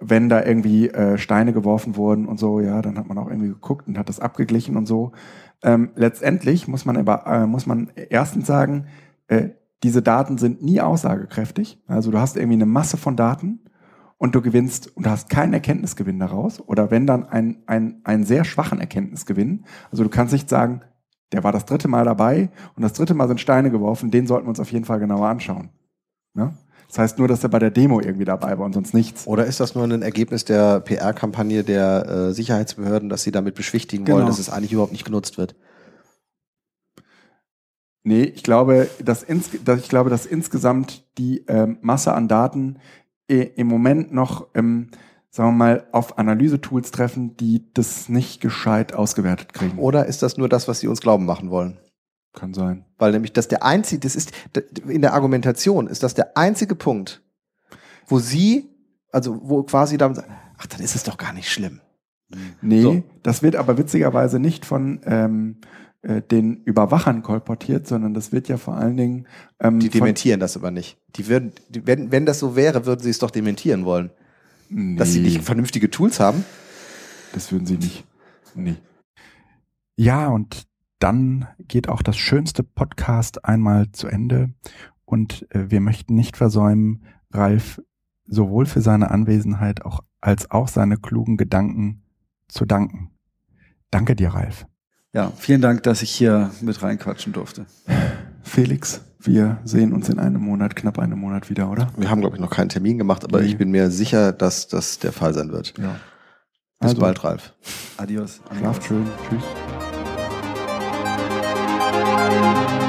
Wenn da irgendwie äh, Steine geworfen wurden und so, ja, dann hat man auch irgendwie geguckt und hat das abgeglichen und so. Ähm, letztendlich muss man aber, äh, muss man erstens sagen, äh, diese Daten sind nie aussagekräftig. Also du hast irgendwie eine Masse von Daten und du gewinnst und du hast keinen Erkenntnisgewinn daraus oder wenn dann ein, ein, einen sehr schwachen Erkenntnisgewinn. Also du kannst nicht sagen, der war das dritte Mal dabei und das dritte Mal sind Steine geworfen, den sollten wir uns auf jeden Fall genauer anschauen. Ne? Das heißt nur, dass er bei der Demo irgendwie dabei war und sonst nichts. Oder ist das nur ein Ergebnis der PR-Kampagne der äh, Sicherheitsbehörden, dass sie damit beschwichtigen wollen, Genau. dass es eigentlich überhaupt nicht genutzt wird? Nee, ich glaube, dass, ins, dass, ich glaube, dass insgesamt die ähm, Masse an Daten äh, im Moment noch, ähm, sagen wir mal, auf Analysetools treffen, die das nicht gescheit ausgewertet kriegen. Oder ist das nur das, was sie uns glauben machen wollen? Kann sein. Weil nämlich das der einzige, das ist in der Argumentation ist das der einzige Punkt, wo sie, also wo quasi dann sagen, ach, dann ist es doch gar nicht schlimm. Nee, So. das wird aber witzigerweise nicht von ähm, äh, den Überwachern kolportiert, sondern das wird ja vor allen Dingen ähm, Die dementieren das aber nicht. Die würden, die, wenn, wenn das so wäre, würden sie es doch dementieren wollen. nee, Dass sie nicht vernünftige Tools haben. Das würden sie nicht. Nee. Ja, und dann geht auch das schönste Podcast einmal zu Ende. Und äh, wir möchten nicht versäumen, Ralf sowohl für seine Anwesenheit auch, als auch seine klugen Gedanken zu danken. Danke dir, Ralf. Ja, vielen Dank, dass ich hier mit reinquatschen durfte. Felix, wir sehen uns in einem Monat, knapp einem Monat wieder, oder? Wir haben, glaube ich, noch keinen Termin gemacht, aber Nee. ich bin mir sicher, dass das der Fall sein wird. Ja. Bis Also, bald, Ralf. Adios. Schlaft schön. Tschüss. Thank you.